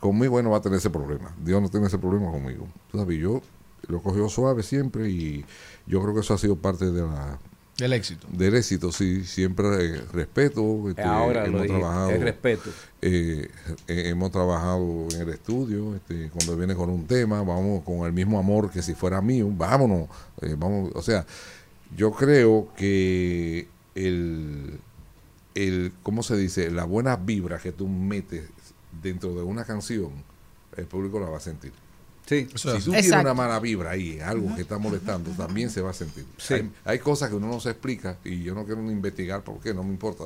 conmigo él no va a tener ese problema. Dios no tiene ese problema conmigo. Tú sabes, yo lo cogió suave siempre y yo creo que eso ha sido parte de la Del éxito. del éxito, sí, siempre eh, respeto. este, Ahora lo hemos dije, trabajado, el respeto. eh, eh, hemos trabajado en el estudio, este, cuando viene con un tema, vamos con el mismo amor que si fuera mío, vámonos, eh, vamos, o sea, yo creo que el, el, ¿cómo se dice? La buena vibra que tú metes dentro de una canción, el público la va a sentir. Sí. Si tú tienes Exacto. una mala vibra ahí, algo que está molestando, también se va a sentir. Sí. Hay, hay cosas que uno no se explica y yo no quiero ni investigar por qué, no me importa.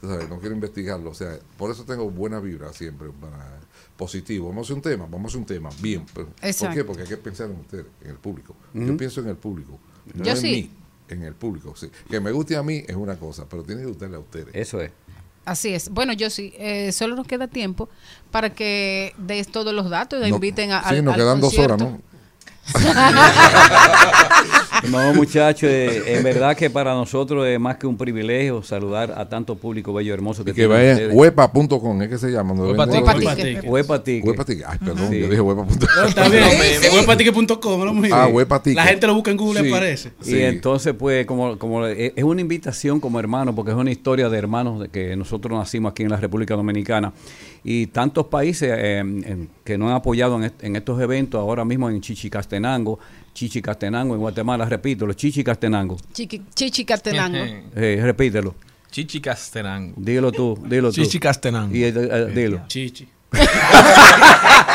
Sabes, no quiero investigarlo. O sea, por eso tengo buena vibra siempre, para positivo. Vamos a hacer un tema, vamos a hacer un tema, bien. Pero, ¿Por qué? Porque hay que pensar en ustedes, en el público. Yo pienso en el público, no Yo en sí. mí, en el público. Sí. Que me guste a mí es una cosa, pero tiene que gustarle a ustedes. Eso es. Así es. Bueno, yo sí. eh, solo nos queda tiempo para que des todos los datos y No, inviten a, sí, al, nos al quedan dos horas. ¿no? (laughs) No, muchachos, eh, en verdad que para nosotros es más que un privilegio saludar a tanto público bello hermoso que, Y que vayan, huepa.com, es que se llama. donde Huepa venden Ticket. los- Huepa Ticket. Huepa Ticket. Huepa Ticket. Ay, perdón, Sí. yo dije huepa.com. No, está bien. Es huepatique.com, no muy Ah, bien. Huepa Ticket. La gente lo busca en Google Sí. aparece. Sí. Y entonces, pues, como, como es es una invitación como hermano, porque es una historia de hermanos de que nosotros nacimos aquí en la República Dominicana y tantos países eh, en- que nos han apoyado en, est- en estos eventos, ahora mismo en Chichicastenango, Chichicastenango en Guatemala, repito, los Chichicastenango, Chiqui- Chichi Castenango. (laughs) eh, repítelo, Chichi Castenango. dilo tú, dilo tú. Chichi Castenango. Y, eh, eh, dilo. Chichi. (laughs)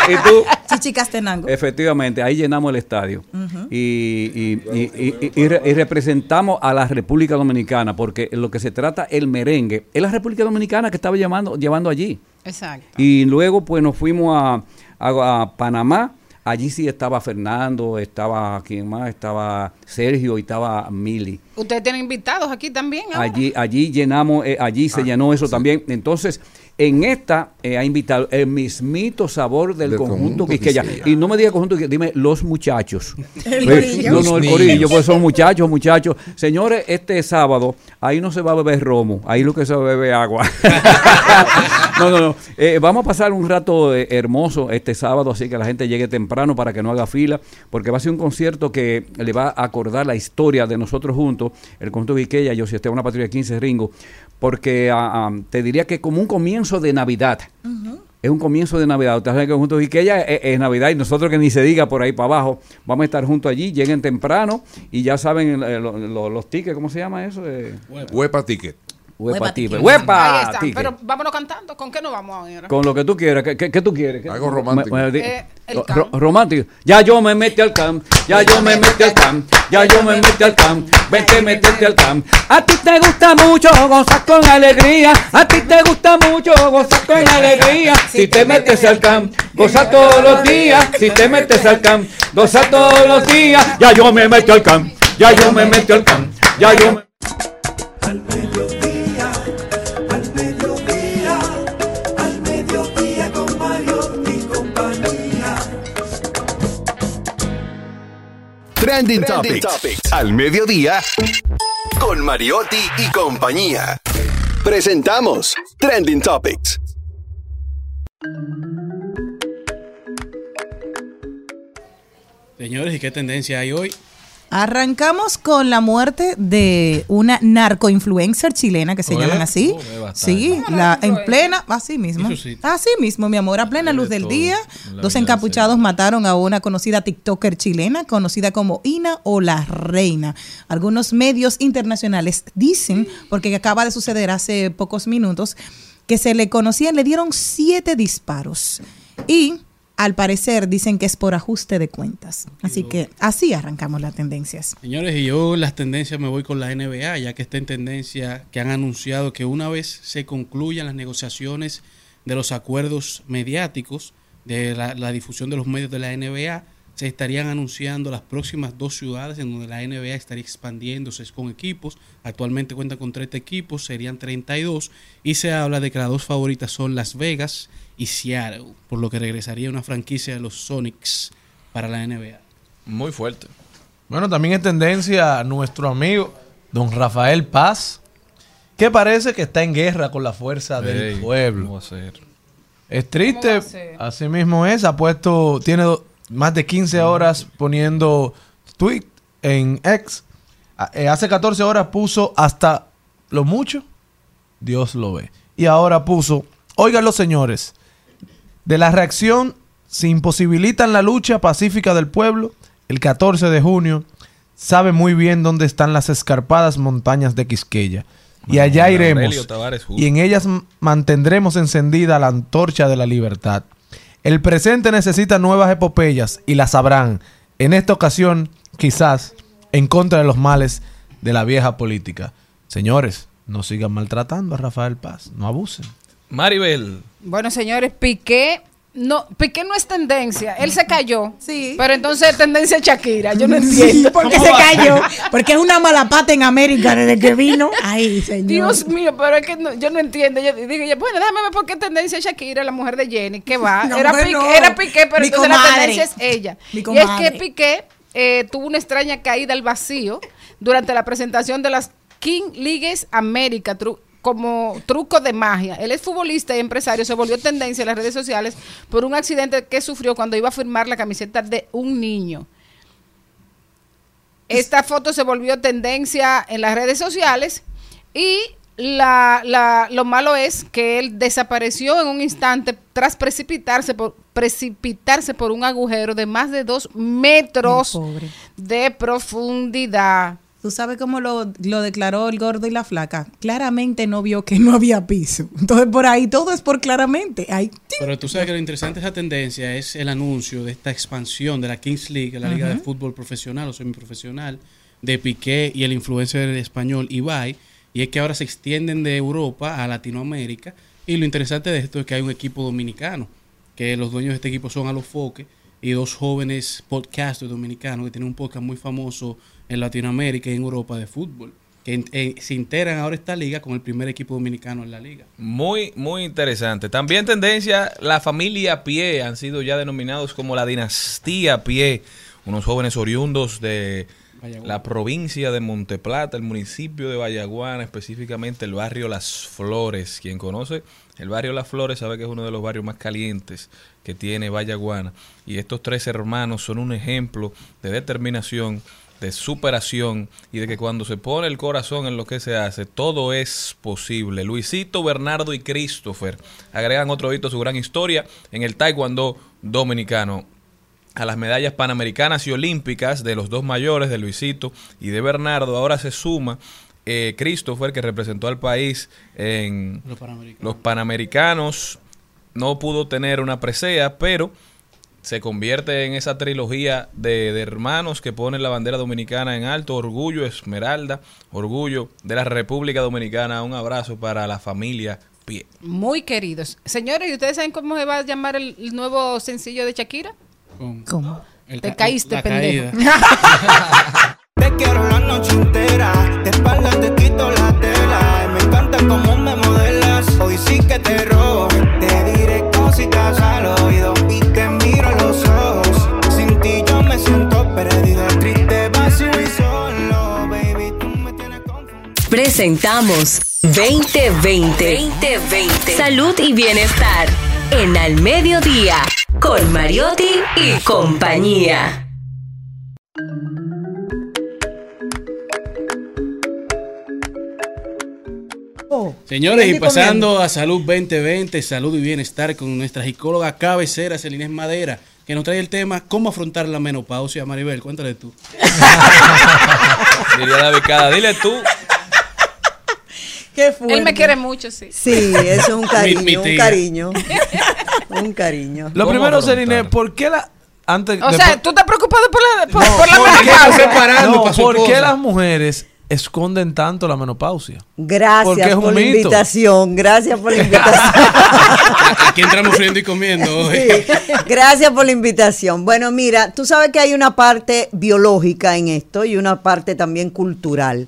y tú, Chichi Castenango. Efectivamente, ahí llenamos el estadio y, y- y- y- y re- y representamos a la República Dominicana, porque en lo que se trata el merengue es la República Dominicana que estaba llevando, llevando allí. Exacto. Y luego pues nos fuimos a, a- a Panamá, allí sí estaba Fernando, estaba quien más, estaba Sergio y estaba Mili. Ustedes tienen invitados aquí también. ahora? Allí, allí llenamos, eh, allí se llenó eso también. Entonces, en esta eh, ha invitado el mismito sabor del, Del conjunto conjunto Quisqueya. Quisqueya. Y no me diga conjunto Quisqueya, dime los muchachos. (laughs) El corillo. No, no, el Los corillo, pues son muchachos, muchachos. Señores, este sábado, ahí no se va a beber romo, ahí lo que se va a beber agua. (laughs) no, no, no. Eh, vamos a pasar un rato eh, hermoso este sábado, así que la gente llegue temprano para que no haga fila, porque va a ser un concierto que le va a acordar la historia de nosotros juntos, el conjunto Viqueya, yo si esté una patrulla 15 Ringo, porque ah, ah, te diría que como un comienzo de Navidad. Es un comienzo de Navidad. Ustedes saben que juntos y que ella es, es Navidad y nosotros que ni se diga por ahí para abajo, vamos a estar juntos allí, lleguen temprano y ya saben eh, lo- lo- los tickets, ¿cómo se llama eso? Eh, Huepa Ticket. Huepa ticket. Huepa Ahí está. Pero vámonos cantando. ¿Con qué nos vamos ahora? Con lo que tú quieras. ¿Qué, qué- qué tú quieres? ¿Qué- Algo romántico. Me- me- di- Eh, el ro- camp. romántico. Ya yo me metí al camp. Ya yo me metí al camp. Ya yo me metí al camp. Vente, metete al camp. A ti te gusta mucho gozar con alegría. A ti te gusta mucho gozar con alegría. Si te metes al camp, gozar todos los días. Si te metes al camp, gozar todos los días. Ya yo me metí al camp. Ya yo me metí al camp. Ya yo me Al mediodía, Trending, Topics. Al mediodía con Mariotti y compañía. Presentamos Trending Topics. Señores, ¿y qué tendencia hay hoy? Arrancamos con la muerte de una narcoinfluencer chilena que se Oye, llaman así. oh. Sí, la, en plena, así mismo. Así mismo, mi amor, a plena luz del todo día. Dos encapuchados mataron a una conocida TikToker chilena, conocida como Ina o la Reina. Algunos medios internacionales dicen, porque acaba de suceder hace pocos minutos, que se le conocían, le dieron siete disparos. Y al parecer dicen que es por ajuste de cuentas. Así que así arrancamos las tendencias. Señores, y yo las tendencias me voy con la NBA, ya que está en tendencia que han anunciado que una vez se concluyan las negociaciones de los acuerdos mediáticos de la, la difusión de los medios de la NBA, se estarían anunciando las próximas dos ciudades en donde la NBA estaría expandiéndose con equipos. Actualmente cuenta con 30 equipos, serían 32. Y se habla de que las dos favoritas son Las Vegas y Seattle, por lo que regresaría una franquicia de los Sonics para la NBA. Muy fuerte. Bueno, también es tendencia nuestro amigo don Rafael Paz, que parece que está en guerra con la fuerza del pueblo. ¿cómo va a ser? Es triste, así mismo es, ha puesto, tiene más de 15 horas poniendo tweet en X. A- eh, hace 14 horas puso hasta lo mucho, Dios lo ve. Y ahora puso, oigan los señores, de la reacción si imposibilitan la lucha pacífica del pueblo, el 14 de junio, sabe muy bien dónde están las escarpadas montañas de Quisqueya. Y allá iremos. Y en ellas m- mantendremos encendida la antorcha de la libertad. El presente necesita nuevas epopeyas y las sabrán. En esta ocasión, quizás, en contra de los males de la vieja política. Señores, no sigan maltratando a Rafael Paz, no abusen. Maribel. Bueno, señores, Piqué no, Piqué no es tendencia. Él se cayó. Sí. Pero entonces es tendencia Shakira. Yo no entiendo. ¿Por qué ¿Cómo se va? cayó? (laughs) Porque es una mala pata en América desde que vino. Ay, señor. Dios mío, pero es que no- yo no entiendo. Yo dije, bueno, déjame ver por qué tendencia es Shakira, la mujer de Jenny. ¿Qué va? (laughs) No, era, Piqué, no. era Piqué, pero Mi entonces la tendencia es ella. Mi y es que Piqué eh, tuvo una extraña caída al vacío durante la presentación de las King Leagues América. tru- como truco de magia. Él es futbolista y empresario, se volvió tendencia en las redes sociales por un accidente que sufrió cuando iba a firmar la camiseta de un niño. Esta foto se volvió tendencia en las redes sociales y la, la- lo malo es que él desapareció en un instante tras precipitarse por, precipitarse por un agujero de más de dos metros de profundidad. ¿Tú sabes cómo lo, lo declaró el gordo y la flaca? Claramente no vio que no había piso. Entonces por ahí todo es por claramente. Ahí, Pero tú sabes que lo interesante de esa tendencia es el anuncio de esta expansión de la Kings League, la liga de fútbol profesional o semiprofesional, de Piqué y el influencer español Ibai, y es que ahora se extienden de Europa a Latinoamérica, y lo interesante de esto es que hay un equipo dominicano, que los dueños de este equipo son Alofoque y dos jóvenes podcasters dominicanos que tienen un podcast muy famoso en Latinoamérica y en Europa de fútbol, que eh, se integran ahora esta liga con el primer equipo dominicano en la liga. Muy, muy interesante. También tendencia, la familia Pie han sido ya denominados como la dinastía Pie, unos jóvenes oriundos de la provincia de Monteplata, el municipio de Vallaguana, específicamente el barrio Las Flores. Quien conoce el barrio Las Flores sabe que es uno de los barrios más calientes que tiene Vallaguana. Y estos tres hermanos son un ejemplo de determinación, de superación y de que cuando se pone el corazón en lo que se hace, todo es posible. Luisito, Bernardo y Christopher agregan otro hito a su gran historia en el taekwondo dominicano a las medallas panamericanas y olímpicas de los dos mayores, de Luisito y de Bernardo. Ahora se suma eh, Christopher, que representó al país en Los Panamericanos. los Panamericanos. No pudo tener una presea, pero se convierte en esa trilogía de, de hermanos que ponen la bandera dominicana en alto. Orgullo, Esmeralda, orgullo de la República Dominicana. Un abrazo para la familia Pie. Muy queridos. Señores, ¿y ustedes saben cómo se va a llamar el, el nuevo sencillo de Shakira? ¿Cómo? Te caíste, pendejo. (laughs) Te quiero la noche entera, de espalda te quito la tela. Me encanta cómo me modelas, hoy sí que te robo. Presentamos 2020. 2020. Salud y bienestar. En Al Mediodía. Con Mariotti y compañía. Señores, y pasando a Salud 2020, Salud y Bienestar con nuestra psicóloga cabecera, Celinés Madera, que nos trae el tema ¿Cómo afrontar la menopausia? Maribel, cuéntale tú. (laughs) Diría David Cada, dile tú. Qué fuerte. Él me quiere mucho, sí. Sí, eso es un cariño, Mi- mi un cariño. (laughs) un cariño. Lo primero, Celine, ¿por qué la... Antes, O sea, ¿tú estás preocupado por la, por, No, por la ¿por qué- no, ¿Por qué las mujeres esconden tanto la menopausia? Porque Gracias por la mito. invitación, gracias por la (laughs) invitación. Aquí entramos friendo y comiendo hoy. Sí, Gracias por la invitación. Bueno, mira, tú sabes que hay una parte biológica en esto y una parte también cultural.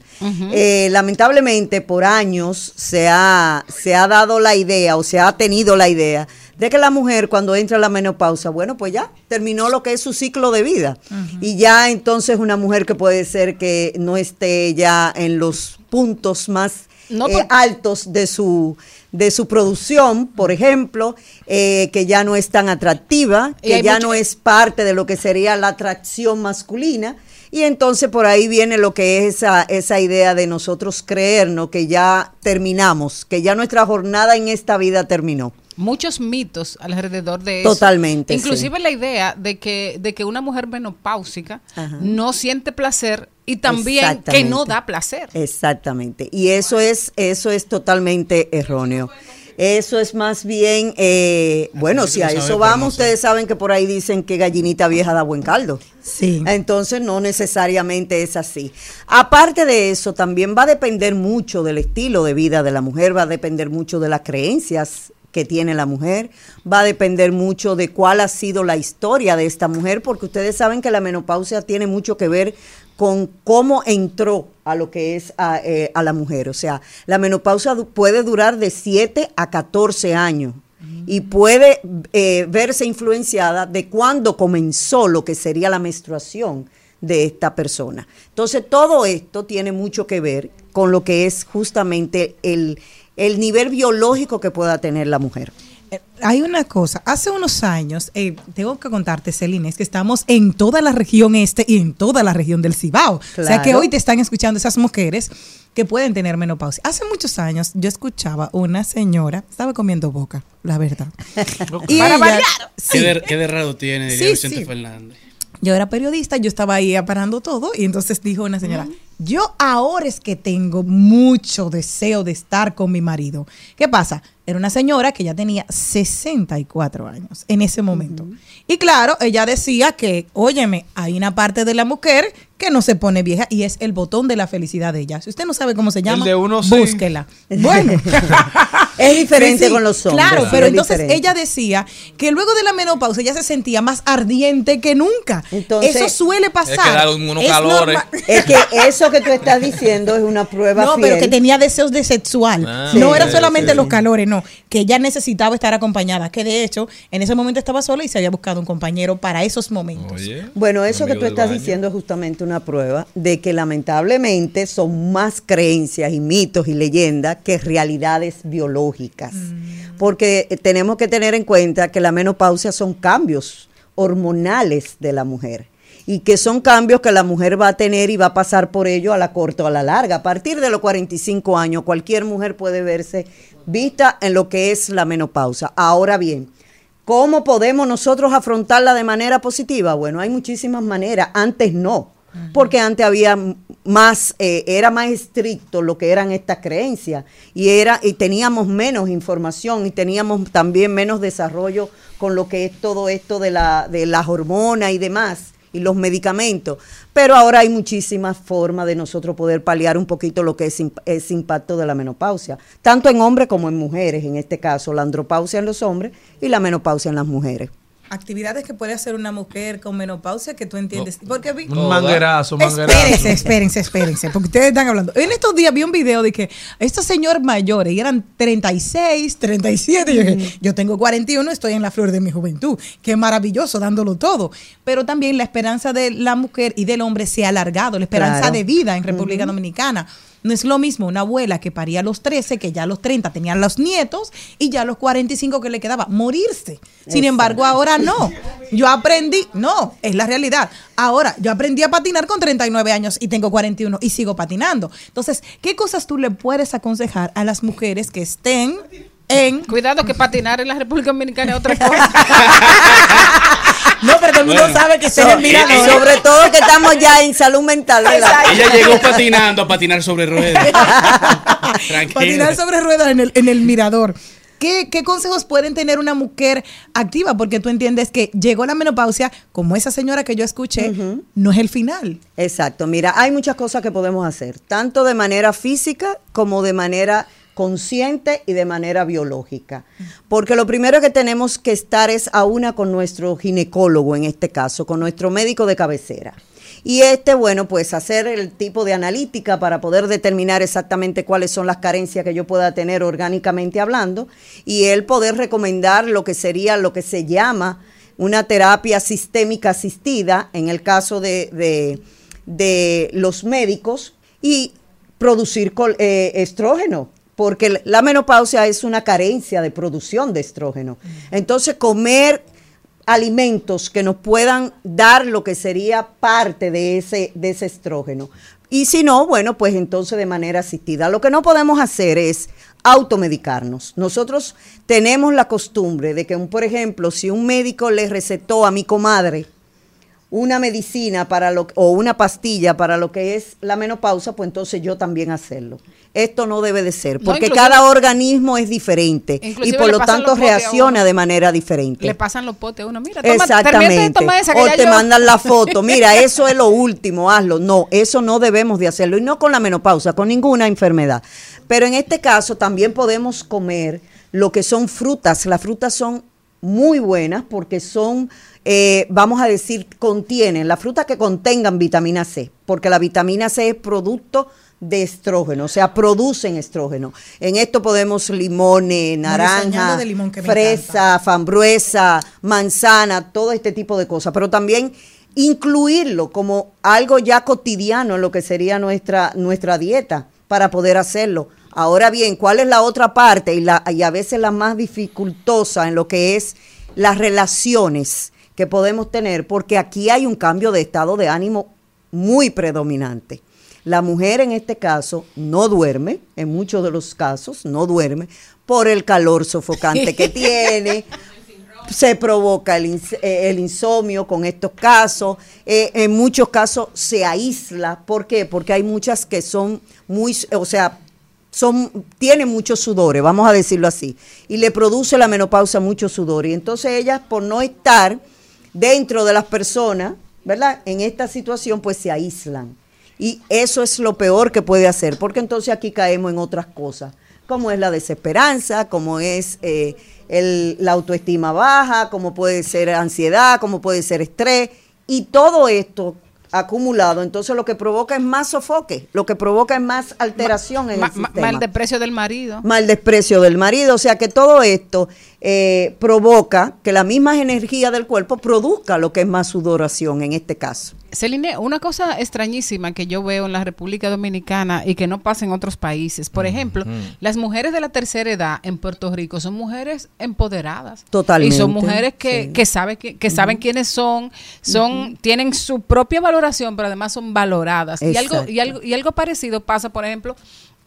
Eh, lamentablemente, por años se ha, se ha dado la idea o se ha tenido la idea de que la mujer cuando entra a la menopausa, bueno, pues ya terminó lo que es su ciclo de vida. Y ya entonces una mujer que puede ser que no esté ya en los puntos más No, eh, por- altos de su de su producción, por ejemplo, eh, que ya no es tan atractiva, que ya no es parte de lo que sería la atracción masculina. Y entonces por ahí viene lo que es esa, esa idea de nosotros creernos que ya terminamos, que ya nuestra jornada en esta vida terminó. Muchos mitos alrededor de eso. Totalmente, Inclusive la idea de que, de que una mujer menopáusica Ajá. no siente placer y también que no da placer. Exactamente. Y eso es, eso es totalmente erróneo. Eso es más bien, eh, bueno, si a eso vamos, ustedes saben que por ahí dicen que gallinita vieja da buen caldo. Sí. Entonces no necesariamente es así. Aparte de eso, también va a depender mucho del estilo de vida de la mujer, va a depender mucho de las creencias que tiene la mujer, va a depender mucho de cuál ha sido la historia de esta mujer, porque ustedes saben que la menopausia tiene mucho que ver con cómo entró a lo que es a, eh, a la mujer. O sea, la menopausia puede durar de 7 a 14 años y puede eh, verse influenciada de cuándo comenzó lo que sería la menstruación de esta persona. Entonces, todo esto tiene mucho que ver con lo que es justamente el, el nivel biológico que pueda tener la mujer. Eh, Hay una cosa, hace unos años, eh, tengo que contarte, Celina, es que estamos en toda la región este y en toda la región del Cibao. O sea que hoy te están escuchando esas mujeres que pueden tener menopausia. Hace muchos años yo escuchaba una señora, estaba comiendo boca, la verdad. (laughs) Y Para ella- variar. ¿Qué, de, qué de raro tiene, diría Sí, Vicente sí. Fernández. Yo era periodista, yo estaba ahí aparando todo y entonces dijo una señora, yo ahora es que tengo mucho deseo de estar con mi marido. ¿Qué pasa? Era una señora que ya tenía 64 años en ese momento. Y claro, ella decía que, óyeme, hay una parte de la mujer que no se pone vieja y es el botón de la felicidad de ella. Si usted no sabe cómo se llama, de uno sí. búsquela. Bueno, (laughs) Es diferente Sí, con los hombres. Claro, pero es entonces diferente. ella decía que luego de la menopausia ella se sentía más ardiente que nunca. Entonces- Eso suele pasar. Es que unos Es calores. normal. (laughs) Es que eso que tú estás diciendo es una prueba No, fiel. pero que tenía deseos de sexual. Ah, no sí, era solamente sí. los calores, no. Que ella necesitaba estar acompañada. Que de hecho, en ese momento estaba sola y se había buscado un compañero para esos momentos. Oye. Bueno, eso que tú estás baño. diciendo es justamente una prueba de que lamentablemente son más creencias y mitos y leyendas que realidades biológicas. Porque eh, tenemos que tener en cuenta que la menopausia son cambios hormonales de la mujer y que son cambios que la mujer va a tener y va a pasar por ello a la corta o a la larga. A partir de los 45 años, cualquier mujer puede verse vista en lo que es la menopausia. Ahora bien, ¿Cómo podemos nosotros afrontarla de manera positiva? Bueno, hay muchísimas maneras. Antes no, porque antes había más, eh, era más estricto lo que eran estas creencias y era y teníamos menos información y teníamos también menos desarrollo con lo que es todo esto de la de las hormonas y demás y los medicamentos. Pero ahora hay muchísimas formas de nosotros poder paliar un poquito lo que es ese impacto de la menopausia, tanto en hombres como en mujeres, en este caso la andropausia en los hombres y la menopausia en las mujeres. Actividades que puede hacer una mujer con menopausia que tú entiendes. Porque vi- Un manguerazo, manguerazo. Espérense, espérense, espérense, porque ustedes están hablando. En estos días vi un video de que estos señores mayores, y eran 36, 37, y yo, dije, yo tengo 41, estoy en la flor de mi juventud. Qué maravilloso, dándolo todo. Pero también la esperanza de la mujer y del hombre se ha alargado, la esperanza Claro. de vida en República Dominicana. No es lo mismo una abuela que paría a los 13, que ya a los 30 tenían los nietos, y ya a los 45 que le quedaba morirse. Sin Exacto. embargo, ahora no. Yo aprendí, no, es la realidad. Ahora, yo aprendí a patinar con 39 años y tengo 41 y sigo patinando. Entonces, ¿qué cosas tú le puedes aconsejar a las mujeres que estén en... Cuidado que patinar en la República Dominicana es otra cosa. (laughs) No, pero todo el mundo Bueno. sabe que estén So- en mirador. sobre todo que estamos ya en salud mental, ¿verdad? Ella llegó (laughs) patinando a patinar sobre ruedas. Tranquila. (laughs) patinar sobre ruedas en el, en el mirador. ¿Qué, ¿Qué consejos pueden tener una mujer activa? Porque tú entiendes que llegó la menopausia, como esa señora que yo escuché, no es el final. Exacto, mira, hay muchas cosas que podemos hacer, tanto de manera física como de manera consciente y de manera biológica. Porque lo primero que tenemos que estar es a una con nuestro ginecólogo, en este caso, con nuestro médico de cabecera. Y este, bueno, pues hacer el tipo de analítica para poder determinar exactamente cuáles son las carencias que yo pueda tener orgánicamente hablando y él poder recomendar lo que sería lo que se llama una terapia sistémica asistida en el caso de, de- de los médicos y producir eh, estrógeno, porque la menopausia es una carencia de producción de estrógeno. Entonces, comer alimentos que nos puedan dar lo que sería parte de ese, de ese estrógeno. Y si no, bueno, pues entonces de manera asistida. Lo que no podemos hacer es automedicarnos. Nosotros tenemos la costumbre de que, por ejemplo, si un médico le recetó a mi comadre una medicina para lo o una pastilla para lo que es la menopausa, pues entonces yo también hacerlo. Esto no debe de ser, porque cada organismo es diferente y por lo tanto reacciona de manera diferente. Le pasan los potes a uno. Mira, toma, Exactamente. tomar esa que O ya te yo- mandan la foto. (laughs) Mira, eso es lo último, hazlo. No, eso no debemos de hacerlo. Y no con la menopausa, con ninguna enfermedad. Pero en este caso también podemos comer lo que son frutas. Las frutas son muy buenas porque son, eh, vamos a decir, contienen, las frutas que contengan vitamina C, porque la vitamina C es producto de estrógeno, o sea, producen estrógeno. En esto podemos limones, naranja, de limón fresa, fambruesa, manzana, todo este tipo de cosas, pero también incluirlo como algo ya cotidiano en lo que sería nuestra, nuestra dieta para poder hacerlo. Ahora bien, ¿cuál es la otra parte y, la, y a veces la más dificultosa en lo que es las relaciones que podemos tener? Porque aquí hay un cambio de estado de ánimo muy predominante. La mujer en este caso no duerme, en muchos de los casos no duerme por el calor sofocante que (laughs) tiene, se provoca el, ins- eh, el insomnio con estos casos. eh, en muchos casos se aísla. ¿Por qué? Porque hay muchas que son muy, o sea, son, tienen muchos sudores, vamos a decirlo así. Y le produce la menopausia mucho sudor. Y entonces ellas, por no estar dentro de las personas, ¿verdad? En esta situación, pues se aíslan. Y eso es lo peor que puede hacer, porque entonces aquí caemos en otras cosas, como es la desesperanza, como es eh, el- la autoestima baja, como puede ser ansiedad, como puede ser estrés, y todo esto acumulado, entonces lo que provoca es más sofoque, lo que provoca es más alteración en el ma- sistema. mal desprecio del marido. mal desprecio del marido, o sea que todo esto eh, provoca que la misma energía del cuerpo produzca lo que es más sudoración en este caso. Celine, una cosa extrañísima que yo veo en la República Dominicana y que no pasa en otros países. Por ejemplo, las mujeres de la tercera edad en Puerto Rico son mujeres empoderadas. Totalmente, Y son mujeres que, sí. que, sabe que, que saben quiénes son, son tienen su propia valoración, pero además son valoradas. Y algo, y, algo, y algo parecido pasa, por ejemplo,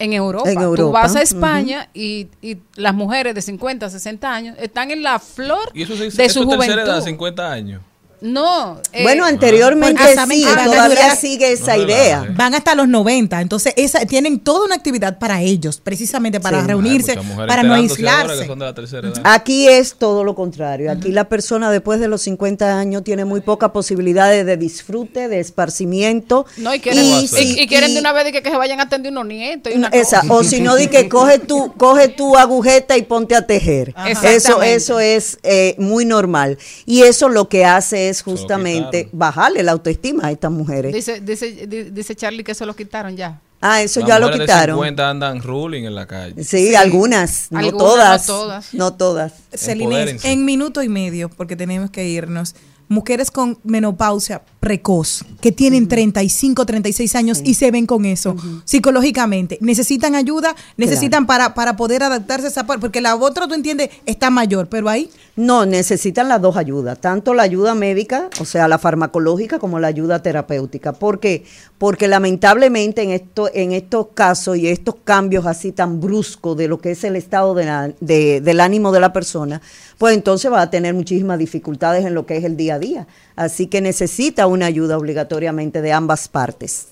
en Europa. En Tú Europa, vas a. España y, y las mujeres de 50, 60 años están en la flor Y eso se dice, de eso su es tercera juventud. edad, 50 años. No. eh, Bueno, anteriormente sí, todavía sigue esa No idea. Van hasta los 90, entonces esa, tienen toda una actividad para ellos, precisamente para Sí. reunirse, para no aislarse. de. Aquí es todo lo contrario. Aquí la persona después de los 50 años tiene muy pocas posibilidades de disfrute, de esparcimiento. No, y quieren, Y y, si- y quieren y- de una vez de que, que se vayan a atender unos nietos y una Esa, cosa. o si no, di que coge tu, (laughs) coge tu agujeta y ponte a tejer. Eso, eso es eh, muy normal. Y eso lo que hace es justamente bajarle la autoestima a estas mujeres. Dice, dice, di- dice Charlie que se lo quitaron ya. Ah, eso Las ya lo de quitaron. 50 andan ruling en la calle. Sí, algunas, no Algunas, todas. no todas. No todas. Celine, Empodérense. en minuto y medio, porque tenemos que irnos. Mujeres con menopausia precoz, que tienen 35, 36 años y se ven con eso psicológicamente. ¿Necesitan ayuda? ¿Necesitan para, para poder adaptarse a esa parte? Porque la otra, tú entiendes, está mayor, pero ahí No, necesitan las dos ayudas, tanto la ayuda médica, o sea, la farmacológica, como la ayuda terapéutica. ¿Por qué? Porque lamentablemente en, esto, en estos casos y estos cambios así tan bruscos de lo que es el estado de la- de- del ánimo de la persona, pues entonces va a tener muchísimas dificultades en lo que es el día a día. Así que necesita una ayuda obligatoriamente de ambas partes.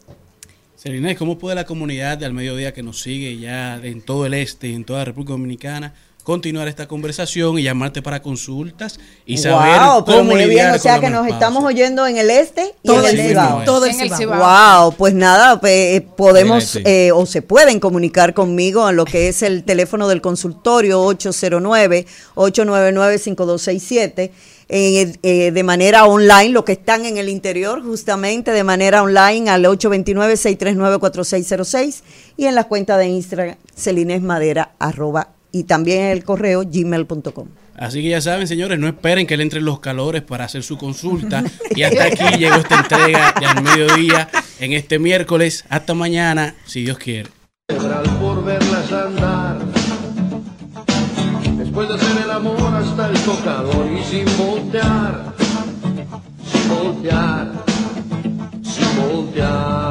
Selinés, ¿cómo puede la comunidad de al mediodía que nos sigue ya en todo el este, en toda la República Dominicana, continuar esta conversación y llamarte para consultas y saber Wow, pero cómo muy bien, o sea que nos estamos oyendo en el este y Todo en el Cibao. Todo el Cibao. Wow, pues nada, pues, eh, podemos eh, o se pueden comunicar conmigo en lo que es el teléfono del consultorio 809-899-5267. eh, eh, de manera online, los que están en el interior, justamente de manera online al 829-639-4606 y en la cuenta de Instagram, Celines Madera, arroba, y también el correo gmail.com. Así que ya saben, señores, no esperen que le entren los calores para hacer su consulta. Y hasta aquí (laughs) llegó esta entrega de al mediodía en este miércoles. Hasta mañana, si Dios quiere. por verlas andar. Después de hacer el amor hasta el tocador y sin voltear, sin voltear, sin voltear.